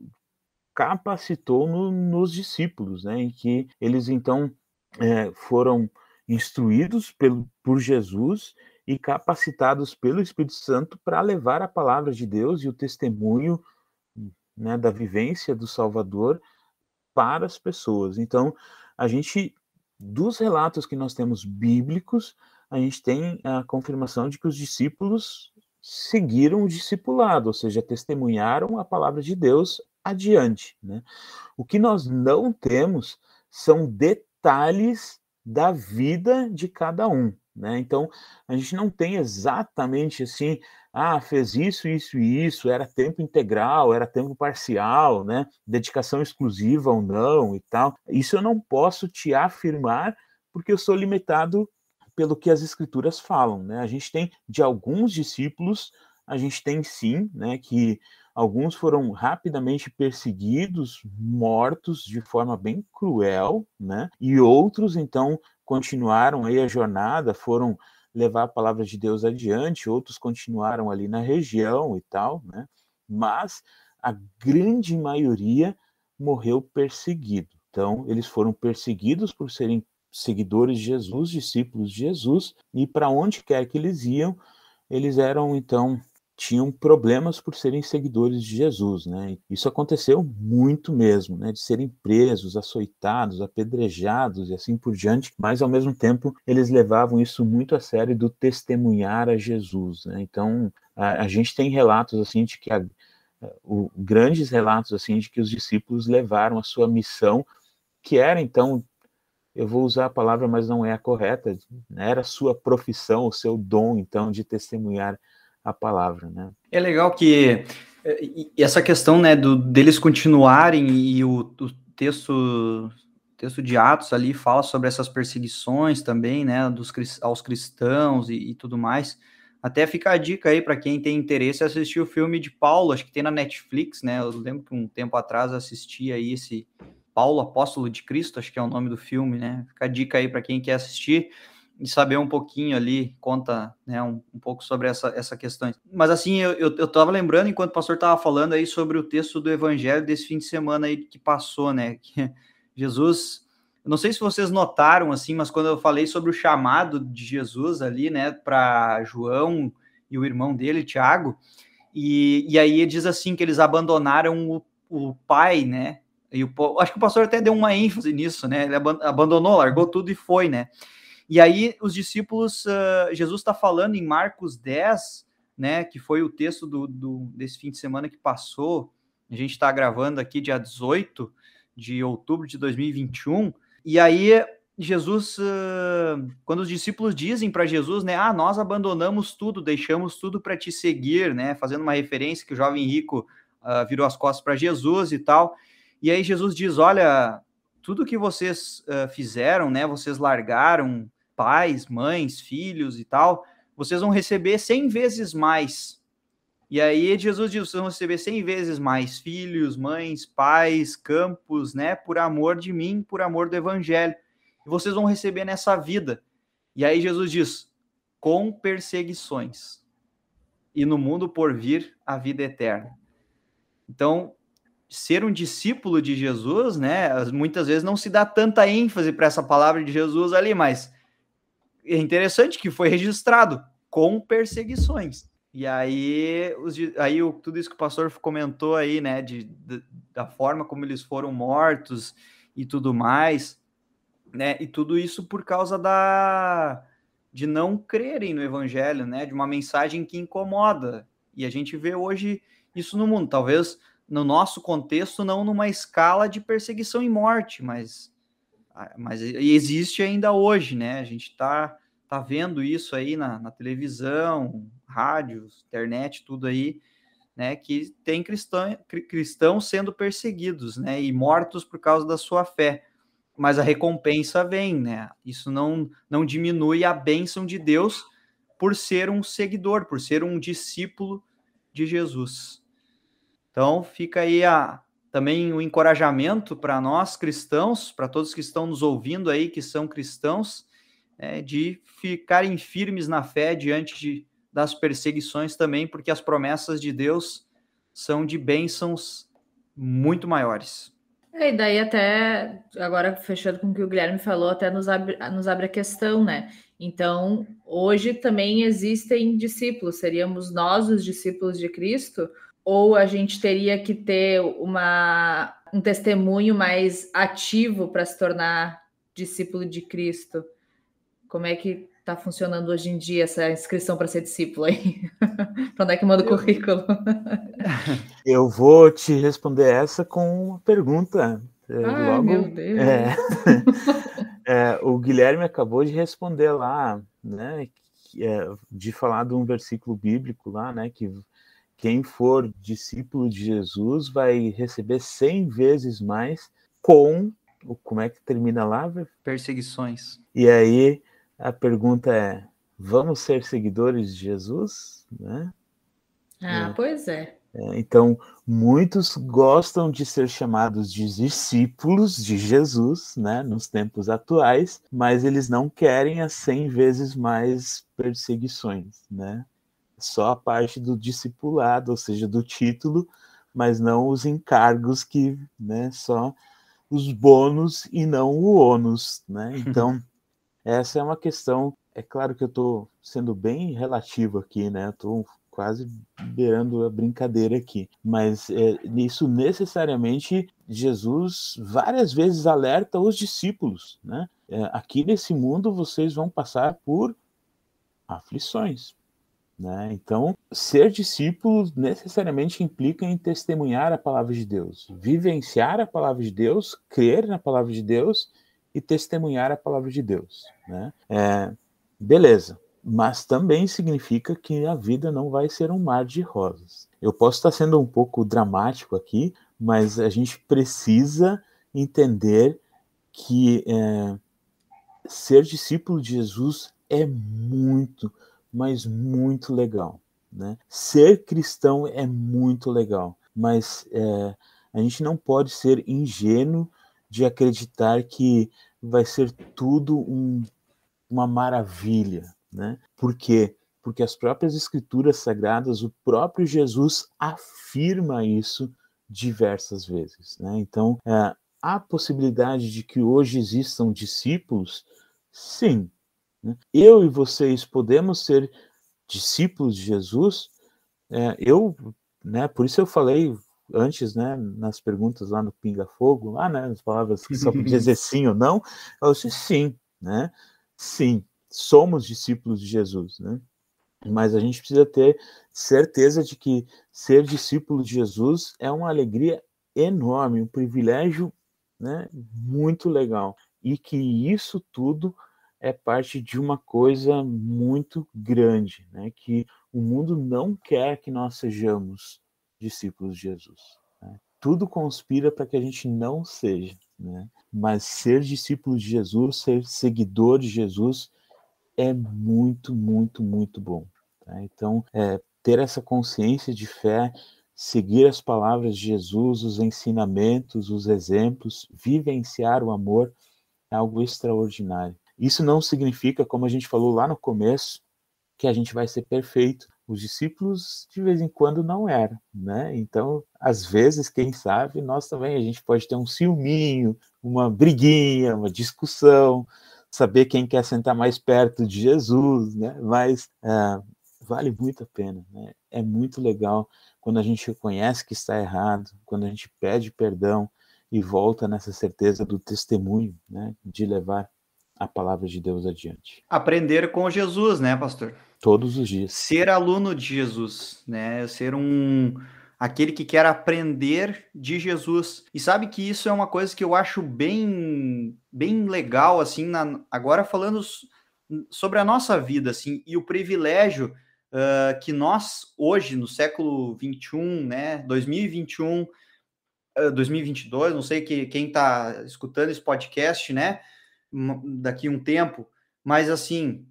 capacitou no, nos discípulos, né, em que eles então é, foram instruídos pelo, por Jesus e capacitados pelo Espírito Santo para levar a palavra de Deus e o testemunho né, da vivência do Salvador para as pessoas. Então, a gente, dos relatos que nós temos bíblicos, a gente tem a confirmação de que os discípulos seguiram o discipulado, ou seja, testemunharam a palavra de Deus adiante. Né? O que nós não temos são detalhes da vida de cada um. Né? Então, a gente não tem exatamente assim, ah, fez isso, isso e isso, era tempo integral, era tempo parcial, né? dedicação exclusiva ou não e tal. Isso eu não posso te afirmar porque eu sou limitado pelo que as escrituras falam, né? A gente tem de alguns discípulos, a gente tem sim, né, que alguns foram rapidamente perseguidos, mortos de forma bem cruel, né? E outros então continuaram aí a jornada, foram levar a palavra de Deus adiante, outros continuaram ali na região e tal, né? Mas a grande maioria morreu perseguido. Então, eles foram perseguidos por serem seguidores de Jesus, discípulos de Jesus, e para onde quer que eles iam, eles eram então tinham problemas por serem seguidores de Jesus, né? Isso aconteceu muito mesmo, né? De serem presos, açoitados, apedrejados e assim por diante, mas ao mesmo tempo eles levavam isso muito a sério do testemunhar a Jesus, né? Então a, a gente tem relatos assim de que a, o, grandes relatos assim de que os discípulos levaram a sua missão, que era então eu vou usar a palavra, mas não é a correta, né? era a sua profissão, o seu dom, então, de testemunhar a palavra, né?
É legal que eh, essa questão, né, do, deles continuarem e o, o texto texto de Atos ali fala sobre essas perseguições também, né, dos, aos cristãos e, e tudo mais. Até fica a dica aí para quem tem interesse assistir o filme de Paulo, acho que tem na Netflix, né? Eu lembro que um tempo atrás assisti aí esse Paulo, Apóstolo de Cristo, acho que é o nome do filme, né? Fica a dica aí para quem quer assistir e saber um pouquinho ali, conta né, um, um pouco sobre essa, essa questão. Mas assim, eu, eu, eu tava lembrando, enquanto o pastor estava falando aí sobre o texto do evangelho desse fim de semana aí que passou, né? Que Jesus, não sei se vocês notaram assim, mas quando eu falei sobre o chamado de Jesus ali, né, para João e o irmão dele, Tiago, e, e aí diz assim que eles abandonaram o, o pai, né? E o, acho que o pastor até deu uma ênfase nisso, né? Ele abandonou, largou tudo e foi, né? E aí os discípulos, uh, Jesus está falando em Marcos 10, né? Que foi o texto do, do desse fim de semana que passou. A gente está gravando aqui dia 18 de outubro de 2021. E aí Jesus, uh, quando os discípulos dizem para Jesus, né, ah, nós abandonamos tudo, deixamos tudo para te seguir, né, fazendo uma referência que o jovem rico uh, virou as costas para Jesus e tal. E aí Jesus diz: Olha, tudo que vocês uh, fizeram, né? Vocês largaram pais, mães, filhos e tal, vocês vão receber 100 vezes mais. E aí Jesus diz: vocês vão receber 100 vezes mais filhos, mães, pais, campos, né? Por amor de mim, por amor do evangelho. E vocês vão receber nessa vida. E aí Jesus diz: com perseguições. E no mundo por vir a vida eterna. Então, ser um discípulo de Jesus, né? Muitas vezes não se dá tanta ênfase para essa palavra de Jesus ali, mas é interessante que foi registrado com perseguições. E aí, os, aí o, tudo isso que o pastor comentou aí, né, de, de, da forma como eles foram mortos e tudo mais, né, e tudo isso por causa da de não crerem no evangelho, né, de uma mensagem que incomoda. E a gente vê hoje isso no mundo. Talvez no nosso contexto, não numa escala de perseguição e morte, mas, mas existe ainda hoje, né? A gente está tá vendo isso aí na, na televisão, rádios, internet, tudo aí, né? Que tem cristão, cristãos sendo perseguidos, né? E mortos por causa da sua fé. Mas a recompensa vem, né? Isso não, não diminui a bênção de Deus por ser um seguidor, por ser um discípulo de Jesus. Então, fica aí a, também o encorajamento para nós cristãos, para todos que estão nos ouvindo aí, que são cristãos, né, de ficarem firmes na fé diante de, das perseguições também, porque as promessas de Deus são de bênçãos muito maiores.
É, e daí até, agora fechando com o que o Guilherme falou, até nos abre, nos abre a questão, né? Então, hoje também existem discípulos, seríamos nós os discípulos de Cristo, ou a gente teria que ter uma, um testemunho mais ativo para se tornar discípulo de Cristo? Como é que está funcionando hoje em dia essa inscrição para ser discípulo aí? para onde é que manda o currículo?
Eu vou te responder essa com uma pergunta.
É, Ai, Logo, meu Deus.
É, é, o Guilherme acabou de responder lá, né? É, de falar de um versículo bíblico lá, né? Que quem for discípulo de Jesus vai receber cem vezes mais com como é que termina lá?
Perseguições.
E aí a pergunta é: vamos ser seguidores de Jesus? Né?
Ah, é. pois é.
é. Então, muitos gostam de ser chamados de discípulos de Jesus, né, nos tempos atuais, mas eles não querem as 100 vezes mais perseguições, né? Só a parte do discipulado, ou seja, do título, mas não os encargos que, né, só os bônus e não o ônus, né? Então, essa é uma questão. É claro que eu estou sendo bem relativo aqui, né? Estou quase beirando a brincadeira aqui, mas é, isso necessariamente Jesus várias vezes alerta os discípulos, né? É, aqui nesse mundo vocês vão passar por aflições, né? Então, ser discípulo necessariamente implica em testemunhar a palavra de Deus, vivenciar a palavra de Deus, crer na palavra de Deus e testemunhar a palavra de Deus. Né? É, beleza, mas também significa que a vida não vai ser um mar de rosas. Eu posso estar sendo um pouco dramático aqui, mas a gente precisa entender que é, ser discípulo de Jesus é muito, mas muito legal. Né? Ser cristão é muito legal, mas é, a gente não pode ser ingênuo de acreditar que vai ser tudo um, uma maravilha, né? Por quê? Porque as próprias escrituras sagradas, o próprio Jesus afirma isso diversas vezes, né? Então, é, há possibilidade de que hoje existam discípulos? Sim. Né? Eu e vocês podemos ser discípulos de Jesus? É, eu, né? Por isso eu falei antes, né, nas perguntas lá no Pinga Fogo, lá, né, as palavras que só podia dizer sim ou não, eu disse sim, né, sim, somos discípulos de Jesus, né, mas a gente precisa ter certeza de que ser discípulo de Jesus é uma alegria enorme, um privilégio, né, muito legal, e que isso tudo é parte de uma coisa muito grande, né, que o mundo não quer que nós sejamos discípulos de Jesus. Né? Tudo conspira para que a gente não seja, né? mas ser discípulo de Jesus, ser seguidor de Jesus, é muito, muito, muito bom. Tá? Então, é, ter essa consciência de fé, seguir as palavras de Jesus, os ensinamentos, os exemplos, vivenciar o amor, é algo extraordinário. Isso não significa, como a gente falou lá no começo, que a gente vai ser perfeito, os discípulos de vez em quando não eram, né? Então, às vezes, quem sabe, nós também a gente pode ter um ciúminho, uma briguinha, uma discussão, saber quem quer sentar mais perto de Jesus, né? Mas é, vale muito a pena, né? É muito legal quando a gente reconhece que está errado, quando a gente pede perdão e volta nessa certeza do testemunho, né? De levar a palavra de Deus adiante.
Aprender com Jesus, né, pastor?
Todos os dias.
Ser aluno de Jesus, né? Ser um aquele que quer aprender de Jesus. E sabe que isso é uma coisa que eu acho bem bem legal assim, na, agora falando sobre a nossa vida assim, e o privilégio uh, que nós hoje no século 21, né, 2021, uh, 2022, não sei que quem está escutando esse podcast, né, daqui um tempo, mas assim,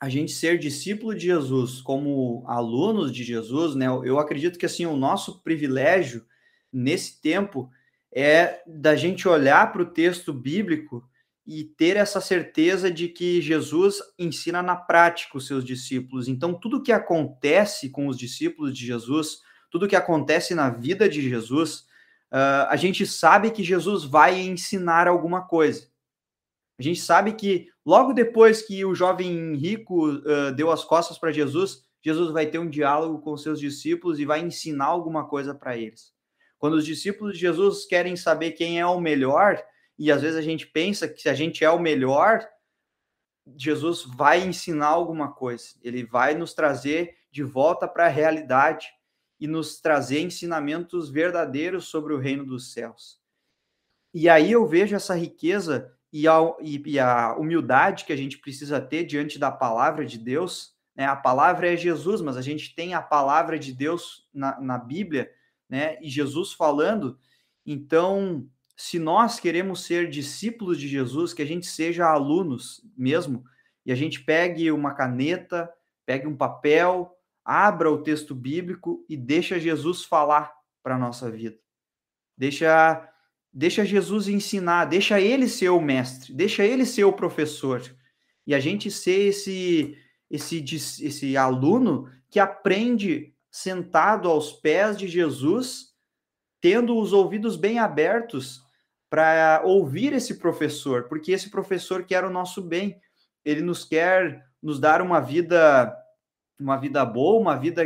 a gente ser discípulo de Jesus como alunos de Jesus, né? Eu acredito que assim o nosso privilégio nesse tempo é da gente olhar para o texto bíblico e ter essa certeza de que Jesus ensina na prática os seus discípulos. Então, tudo que acontece com os discípulos de Jesus, tudo que acontece na vida de Jesus, uh, a gente sabe que Jesus vai ensinar alguma coisa. A gente sabe que logo depois que o jovem rico uh, deu as costas para Jesus, Jesus vai ter um diálogo com seus discípulos e vai ensinar alguma coisa para eles. Quando os discípulos de Jesus querem saber quem é o melhor, e às vezes a gente pensa que se a gente é o melhor, Jesus vai ensinar alguma coisa, ele vai nos trazer de volta para a realidade e nos trazer ensinamentos verdadeiros sobre o reino dos céus. E aí eu vejo essa riqueza e a, e a humildade que a gente precisa ter diante da palavra de Deus. Né? A palavra é Jesus, mas a gente tem a palavra de Deus na, na Bíblia, né? e Jesus falando. Então, se nós queremos ser discípulos de Jesus, que a gente seja alunos mesmo, e a gente pegue uma caneta, pegue um papel, abra o texto bíblico e deixa Jesus falar para a nossa vida. Deixa, deixa Jesus ensinar, deixa ele ser o mestre, deixa ele ser o professor. E a gente ser esse, esse, esse aluno que aprende sentado aos pés de Jesus, tendo os ouvidos bem abertos para ouvir esse professor, porque esse professor quer o nosso bem. Ele nos quer nos dar uma vida uma vida boa, uma vida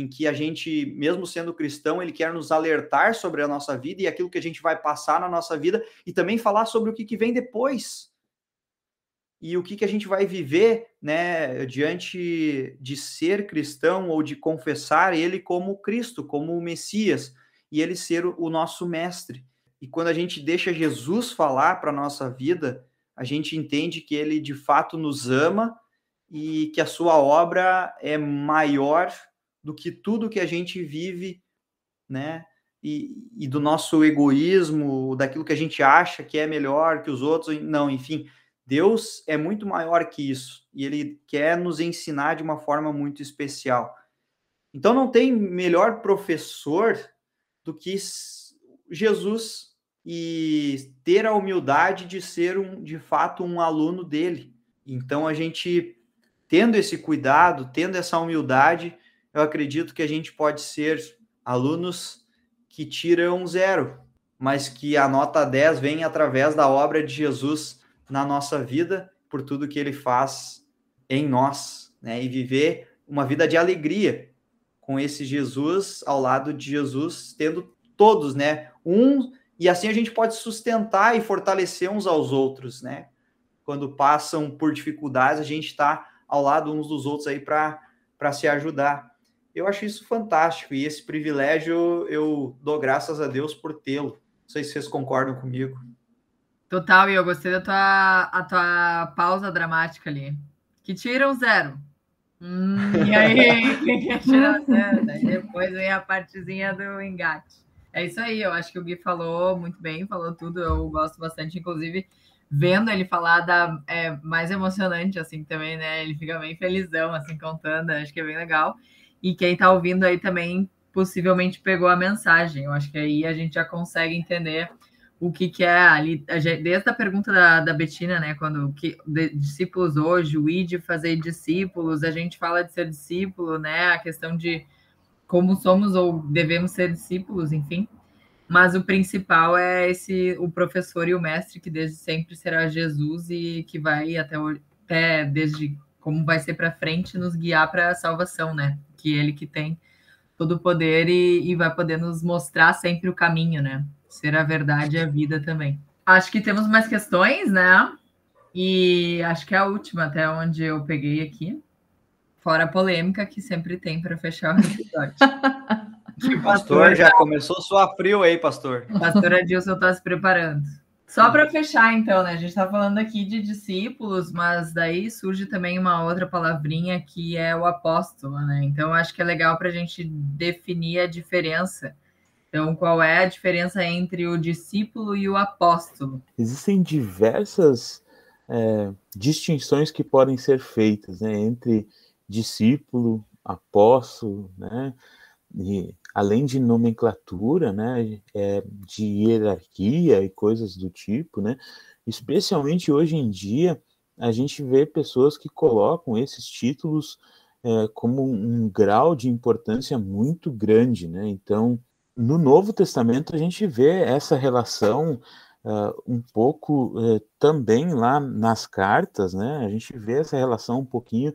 em que a gente, mesmo sendo cristão, ele quer nos alertar sobre a nossa vida e aquilo que a gente vai passar na nossa vida e também falar sobre o que, que vem depois. E o que, que a gente vai viver, né, diante de ser cristão ou de confessar ele como Cristo, como o Messias, e ele ser o nosso mestre. E quando a gente deixa Jesus falar para a nossa vida, a gente entende que ele de fato nos ama e que a sua obra é maior do que tudo que a gente vive, né? E, e, do nosso egoísmo, daquilo que a gente acha que é melhor que os outros. Não, enfim, Deus é muito maior que isso e Ele quer nos ensinar de uma forma muito especial. Então, não tem melhor professor do que Jesus e ter a humildade de ser um, de fato um aluno dele. Então a gente tendo esse cuidado, tendo essa humildade, eu acredito que a gente pode ser alunos que tiram zero, mas que a nota 10 vem através da obra de Jesus na nossa vida, por tudo que ele faz em nós, né? E viver uma vida de alegria com esse Jesus ao lado de Jesus, tendo todos, né? Um e assim a gente pode sustentar e fortalecer uns aos outros, né? Quando passam por dificuldades, a gente está ao lado uns dos outros aí para se ajudar. Eu acho isso fantástico e esse privilégio eu dou graças a Deus por tê-lo. Não sei se vocês concordam comigo.
Total, e eu gostei da tua, a tua pausa dramática ali. Que tira um zero. Hum, e aí, quem tira zero? Daí depois vem a partezinha do engate. É isso aí, eu acho que o Gui falou muito bem, falou tudo, eu gosto bastante, inclusive vendo ele falar da é mais emocionante assim também, né? Ele fica bem felizão assim contando, acho que é bem legal. E quem tá ouvindo aí também possivelmente pegou a mensagem. Eu acho que aí a gente já consegue entender o que, que é ali, desde a pergunta da, da Betina, né? Quando que, de, discípulos hoje, o ID fazer discípulos, a gente fala de ser discípulo, né? A questão de como somos ou devemos ser discípulos, enfim. Mas o principal é esse o professor e o mestre que desde sempre será Jesus e que vai até, até desde como vai ser para frente nos guiar para a salvação, né? Que ele que tem todo o poder e, e vai poder nos mostrar sempre o caminho, né? Ser a verdade e a vida também. Acho que temos mais questões, né? E acho que é a última, até onde eu peguei aqui. Fora a polêmica que sempre tem para fechar o episódio.
O pastor já começou a suar frio aí, pastor.
Pastor Adilson está se preparando. Só para fechar, então, né? A gente está falando aqui de discípulos, mas daí surge também uma outra palavrinha que é o apóstolo, né? Então, acho que é legal para a gente definir a diferença. Então, qual é a diferença entre o discípulo e o apóstolo?
Existem diversas é, distinções que podem ser feitas né, entre discípulo, apóstolo, né? E além de nomenclatura, né, é, de hierarquia e coisas do tipo, né, especialmente hoje em dia, a gente vê pessoas que colocam esses títulos é, como um grau de importância muito grande, né? Então, no Novo Testamento a gente vê essa relação uh, um pouco uh, também lá nas cartas, né? A gente vê essa relação um pouquinho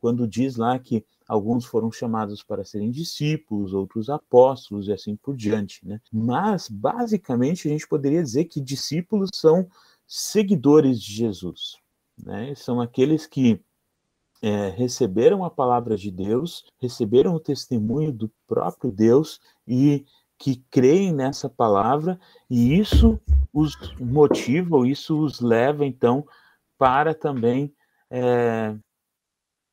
quando diz lá que alguns foram chamados para serem discípulos, outros apóstolos e assim por diante, né? Mas basicamente a gente poderia dizer que discípulos são seguidores de Jesus, né? São aqueles que é, receberam a palavra de Deus, receberam o testemunho do próprio Deus e que creem nessa palavra, e isso os motiva, isso os leva, então, para também é,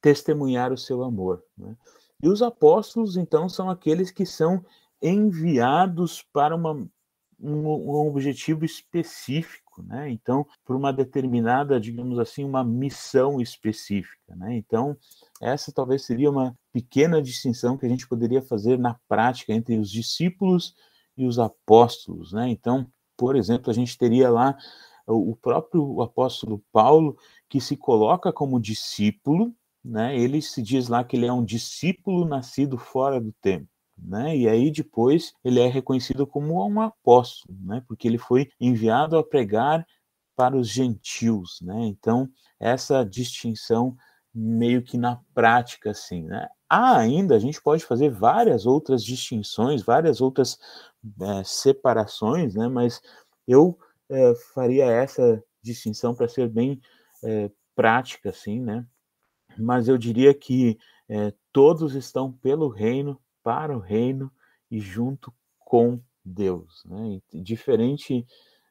testemunhar o seu amor. Né? E os apóstolos, então, são aqueles que são enviados para uma, um, um objetivo específico né? Então, por uma determinada, digamos assim, uma missão específica, né? Então, essa talvez seria uma pequena distinção que a gente poderia fazer na prática entre os discípulos e os apóstolos, né? Então, por exemplo, a gente teria lá o próprio apóstolo Paulo que se coloca como discípulo, né? Ele se diz lá que ele é um discípulo nascido fora do tempo né? E aí depois ele é reconhecido como um apóstolo, né? Porque ele foi enviado a pregar para os gentios, né? Então essa distinção meio que na prática, assim, né? Há ainda, a gente pode fazer várias outras distinções, várias outras é, separações, né? Mas eu é, faria essa distinção para ser bem é, prática, assim, né? Mas eu diria que é, todos estão pelo reino para o reino e junto com Deus, né? Diferente,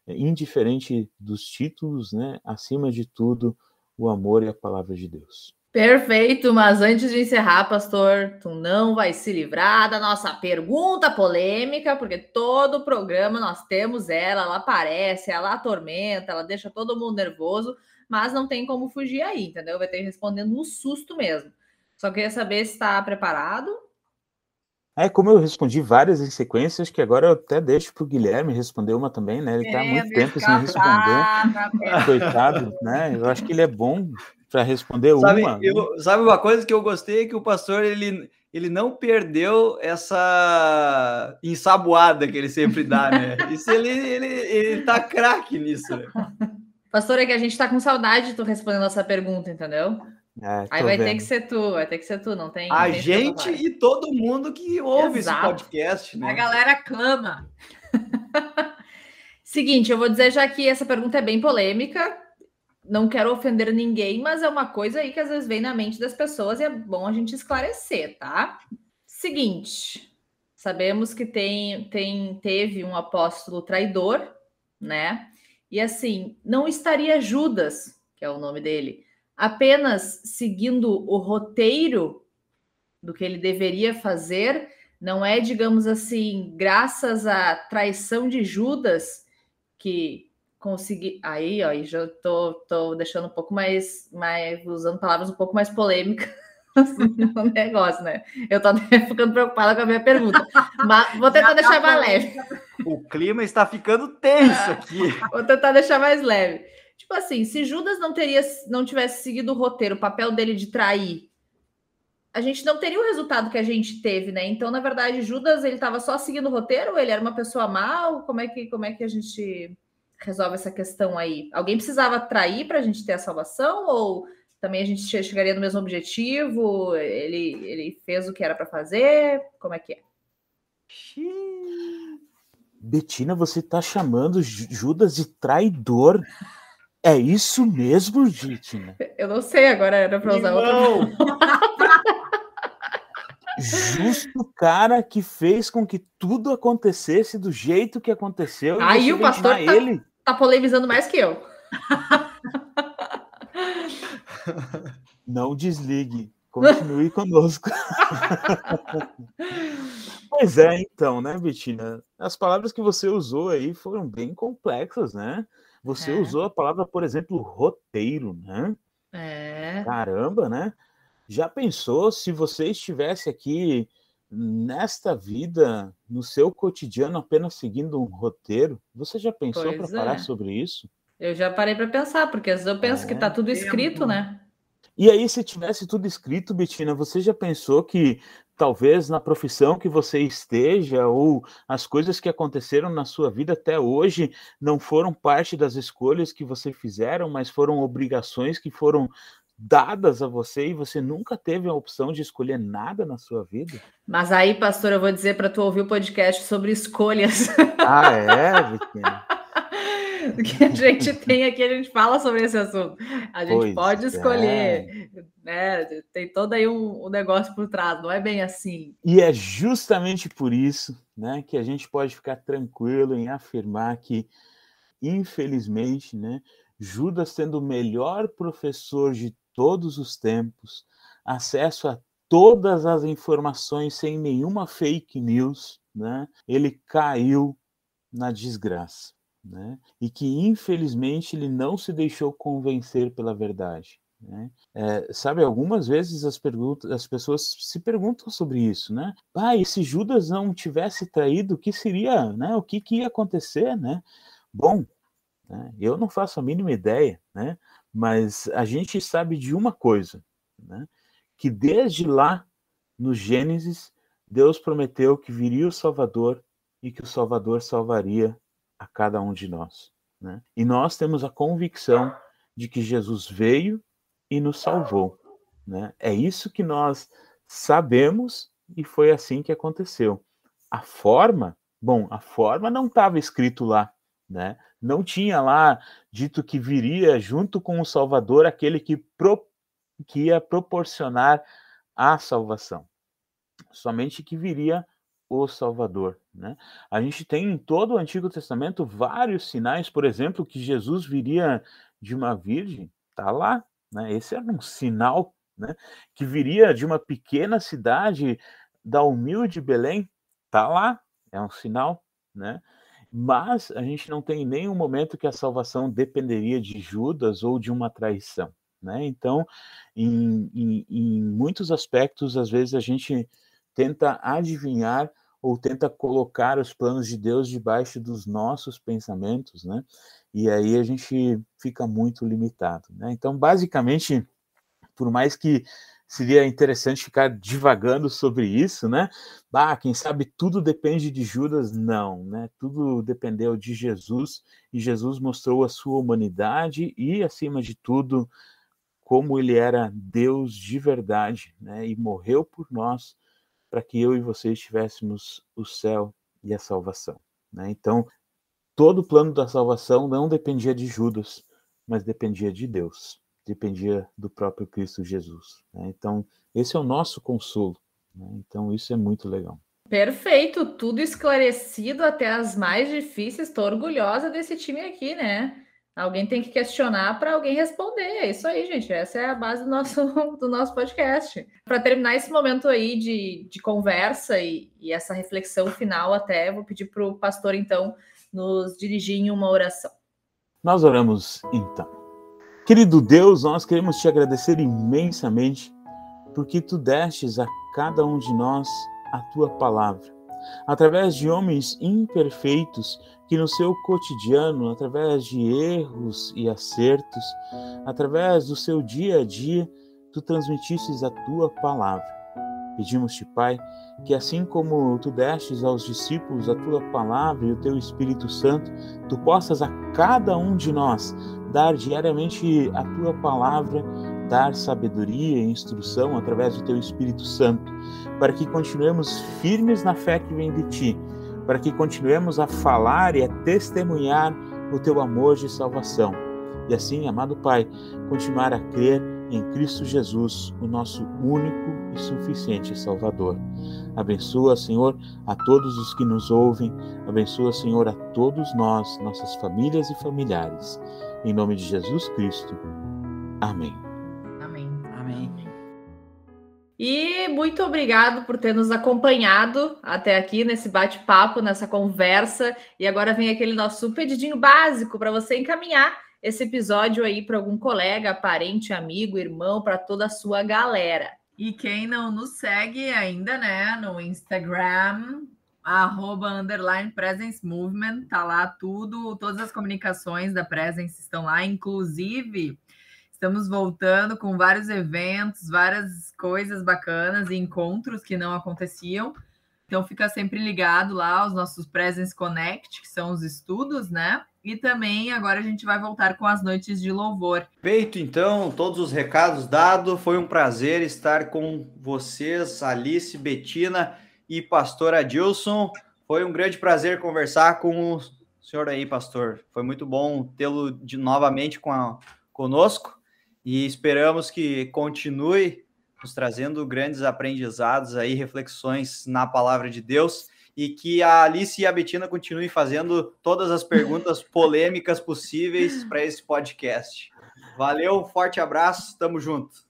indiferente dos títulos, né? Acima de tudo, o amor e a palavra de Deus.
Perfeito, mas antes de encerrar, pastor, tu não vai se livrar da nossa pergunta polêmica, porque todo programa nós temos ela, ela aparece, ela atormenta, ela deixa todo mundo nervoso, mas não tem como fugir aí, entendeu? Vai ter que responder no susto mesmo. Só queria saber se está preparado
é, como eu respondi várias em sequência, acho que agora eu até deixo para o Guilherme responder uma também, né? Ele está há muito tempo sem responder. Coitado, né? Eu acho que ele é bom para responder
sabe,
uma.
Eu, sabe uma coisa que eu gostei que o pastor ele, ele não perdeu essa ensaboada que ele sempre dá, né? Isso ele, ele, ele tá craque nisso. Né?
Pastor, é que a gente está com saudade de tu respondendo essa pergunta, entendeu? É, Aí vai vendo. ter que ser tu, vai ter que ser tu, não tem.
A tem gente e todo mundo que ouve Exato. esse podcast, né?
A galera clama.
Seguinte, eu vou dizer já que essa pergunta é bem polêmica. Não quero ofender ninguém, mas é uma coisa aí que às vezes vem na mente das pessoas e é bom a gente esclarecer, tá? Seguinte, sabemos que tem, tem teve um apóstolo traidor, né? E assim, não estaria Judas, que é o nome dele, apenas seguindo o roteiro do que ele deveria fazer, não é, digamos assim, graças à traição de Judas que consegui. Aí, ó, já tô, tô deixando um pouco mais, mais, usando palavras um pouco mais polêmicas no negócio, né? Eu tô ficando preocupada com a minha pergunta, mas vou tentar deixar mais leve.
O clima está ficando tenso aqui.
Vou tentar deixar mais leve. Tipo assim, se Judas não teria, não tivesse seguido o roteiro, o papel dele de trair, a gente não teria o resultado que a gente teve, né? Então, na verdade, Judas ele estava só seguindo o roteiro, ele era uma pessoa mal. Como é que como é que a gente resolve essa questão aí? Alguém precisava trair para a gente ter a salvação ou também a gente chegaria no mesmo objetivo? Ele ele fez o que era para fazer? Como é que é?
Betina, você está chamando Judas de traidor? É isso mesmo, gente?
Eu não sei, agora era para usar outra.
Justo o cara que fez com que tudo acontecesse do jeito que aconteceu.
Aí o pastor tá, ele. tá polemizando mais que eu.
Não desligue. Continue conosco. pois é, então, né, Betina? As palavras que você usou aí foram bem complexas, né? Você é. usou a palavra, por exemplo, roteiro, né?
É.
Caramba, né? Já pensou se você estivesse aqui nesta vida, no seu cotidiano, apenas seguindo um roteiro? Você já pensou para é. sobre isso?
Eu já parei para pensar, porque às vezes eu penso é. que está tudo escrito, né?
E aí, se tivesse tudo escrito, Betina, você já pensou que talvez na profissão que você esteja ou as coisas que aconteceram na sua vida até hoje não foram parte das escolhas que você fizeram, mas foram obrigações que foram dadas a você e você nunca teve a opção de escolher nada na sua vida?
Mas aí, pastor, eu vou dizer para tu ouvir o podcast sobre escolhas.
Ah, é, Betina?
que a gente tem aqui, a gente fala sobre esse assunto. A gente pois pode escolher, é. né? Tem todo aí um, um, negócio por trás, não é bem assim.
E é justamente por isso, né, que a gente pode ficar tranquilo em afirmar que, infelizmente, né, Judas tendo o melhor professor de todos os tempos, acesso a todas as informações sem nenhuma fake news, né, ele caiu na desgraça né? e que infelizmente ele não se deixou convencer pela verdade. Né? É, sabe, algumas vezes as, perguntas, as pessoas se perguntam sobre isso, né? Ah, e se Judas não tivesse traído, o que seria, né? O que, que ia acontecer, né? Bom, né? eu não faço a mínima ideia, né? Mas a gente sabe de uma coisa, né? Que desde lá, no Gênesis, Deus prometeu que viria o Salvador e que o Salvador salvaria a cada um de nós. Né? E nós temos a convicção de que Jesus veio e nos salvou. Né? É isso que nós sabemos e foi assim que aconteceu. A forma, bom, a forma não estava escrito lá, né? Não tinha lá dito que viria junto com o Salvador aquele que, pro, que ia proporcionar a salvação. Somente que viria o Salvador. Né? A gente tem em todo o Antigo Testamento vários sinais, por exemplo, que Jesus viria de uma virgem, está lá. Né? Esse era um sinal né? que viria de uma pequena cidade da humilde Belém, está lá, é um sinal. Né? Mas a gente não tem nenhum momento que a salvação dependeria de Judas ou de uma traição. Né? Então, em, em, em muitos aspectos, às vezes a gente tenta adivinhar ou tenta colocar os planos de Deus debaixo dos nossos pensamentos, né? E aí a gente fica muito limitado, né? Então, basicamente, por mais que seria interessante ficar divagando sobre isso, né? Ah, quem sabe tudo depende de Judas? Não, né? Tudo dependeu de Jesus e Jesus mostrou a sua humanidade e, acima de tudo, como ele era Deus de verdade, né? E morreu por nós para que eu e vocês tivéssemos o céu e a salvação. Né? Então, todo o plano da salvação não dependia de Judas, mas dependia de Deus, dependia do próprio Cristo Jesus. Né? Então, esse é o nosso consolo. Né? Então, isso é muito legal.
Perfeito, tudo esclarecido até as mais difíceis. Estou orgulhosa desse time aqui, né? Alguém tem que questionar para alguém responder. É isso aí, gente. Essa é a base do nosso, do nosso podcast. Para terminar esse momento aí de, de conversa e, e essa reflexão final, até vou pedir para o pastor, então, nos dirigir em uma oração.
Nós oramos, então. Querido Deus, nós queremos te agradecer imensamente porque tu destes a cada um de nós a tua palavra. Através de homens imperfeitos que no seu cotidiano, através de erros e acertos, através do seu dia a dia, tu transmitisses a tua palavra. Pedimos-te, Pai, que assim como tu destes aos discípulos a tua palavra e o teu Espírito Santo, tu possas a cada um de nós dar diariamente a tua palavra, dar sabedoria e instrução através do teu Espírito Santo, para que continuemos firmes na fé que vem de ti para que continuemos a falar e a testemunhar o teu amor de salvação. E assim, amado Pai, continuar a crer em Cristo Jesus, o nosso único e suficiente Salvador. Abençoa, Senhor, a todos os que nos ouvem, abençoa, Senhor, a todos nós, nossas famílias e familiares. Em nome de Jesus Cristo. Amém.
E muito obrigado por ter nos acompanhado até aqui nesse bate-papo, nessa conversa. E agora vem aquele nosso pedidinho básico para você encaminhar esse episódio aí para algum colega, parente, amigo, irmão, para toda a sua galera.
E quem não nos segue ainda, né, no Instagram, arroba underline Presence Movement, tá lá tudo, todas as comunicações da Presence estão lá, inclusive estamos voltando com vários eventos, várias coisas bacanas e encontros que não aconteciam. Então fica sempre ligado lá aos nossos Presence Connect, que são os estudos, né? E também agora a gente vai voltar com as noites de louvor.
Feito então, todos os recados dados. Foi um prazer estar com vocês, Alice, Betina e pastor Adilson. Foi um grande prazer conversar com o senhor aí, pastor. Foi muito bom tê-lo novamente com a, conosco e esperamos que continue nos trazendo grandes aprendizados aí, reflexões na palavra de Deus e que a Alice e a Betina continuem fazendo todas as perguntas polêmicas possíveis para esse podcast. Valeu, forte abraço, tamo junto.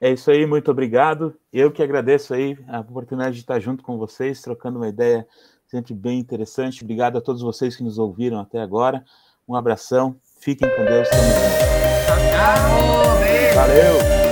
É isso aí, muito obrigado. Eu que agradeço aí a oportunidade de estar junto com vocês, trocando uma ideia sempre bem interessante. Obrigado a todos vocês que nos ouviram até agora. Um abração, fiquem com Deus. Tamo junto. Valeu!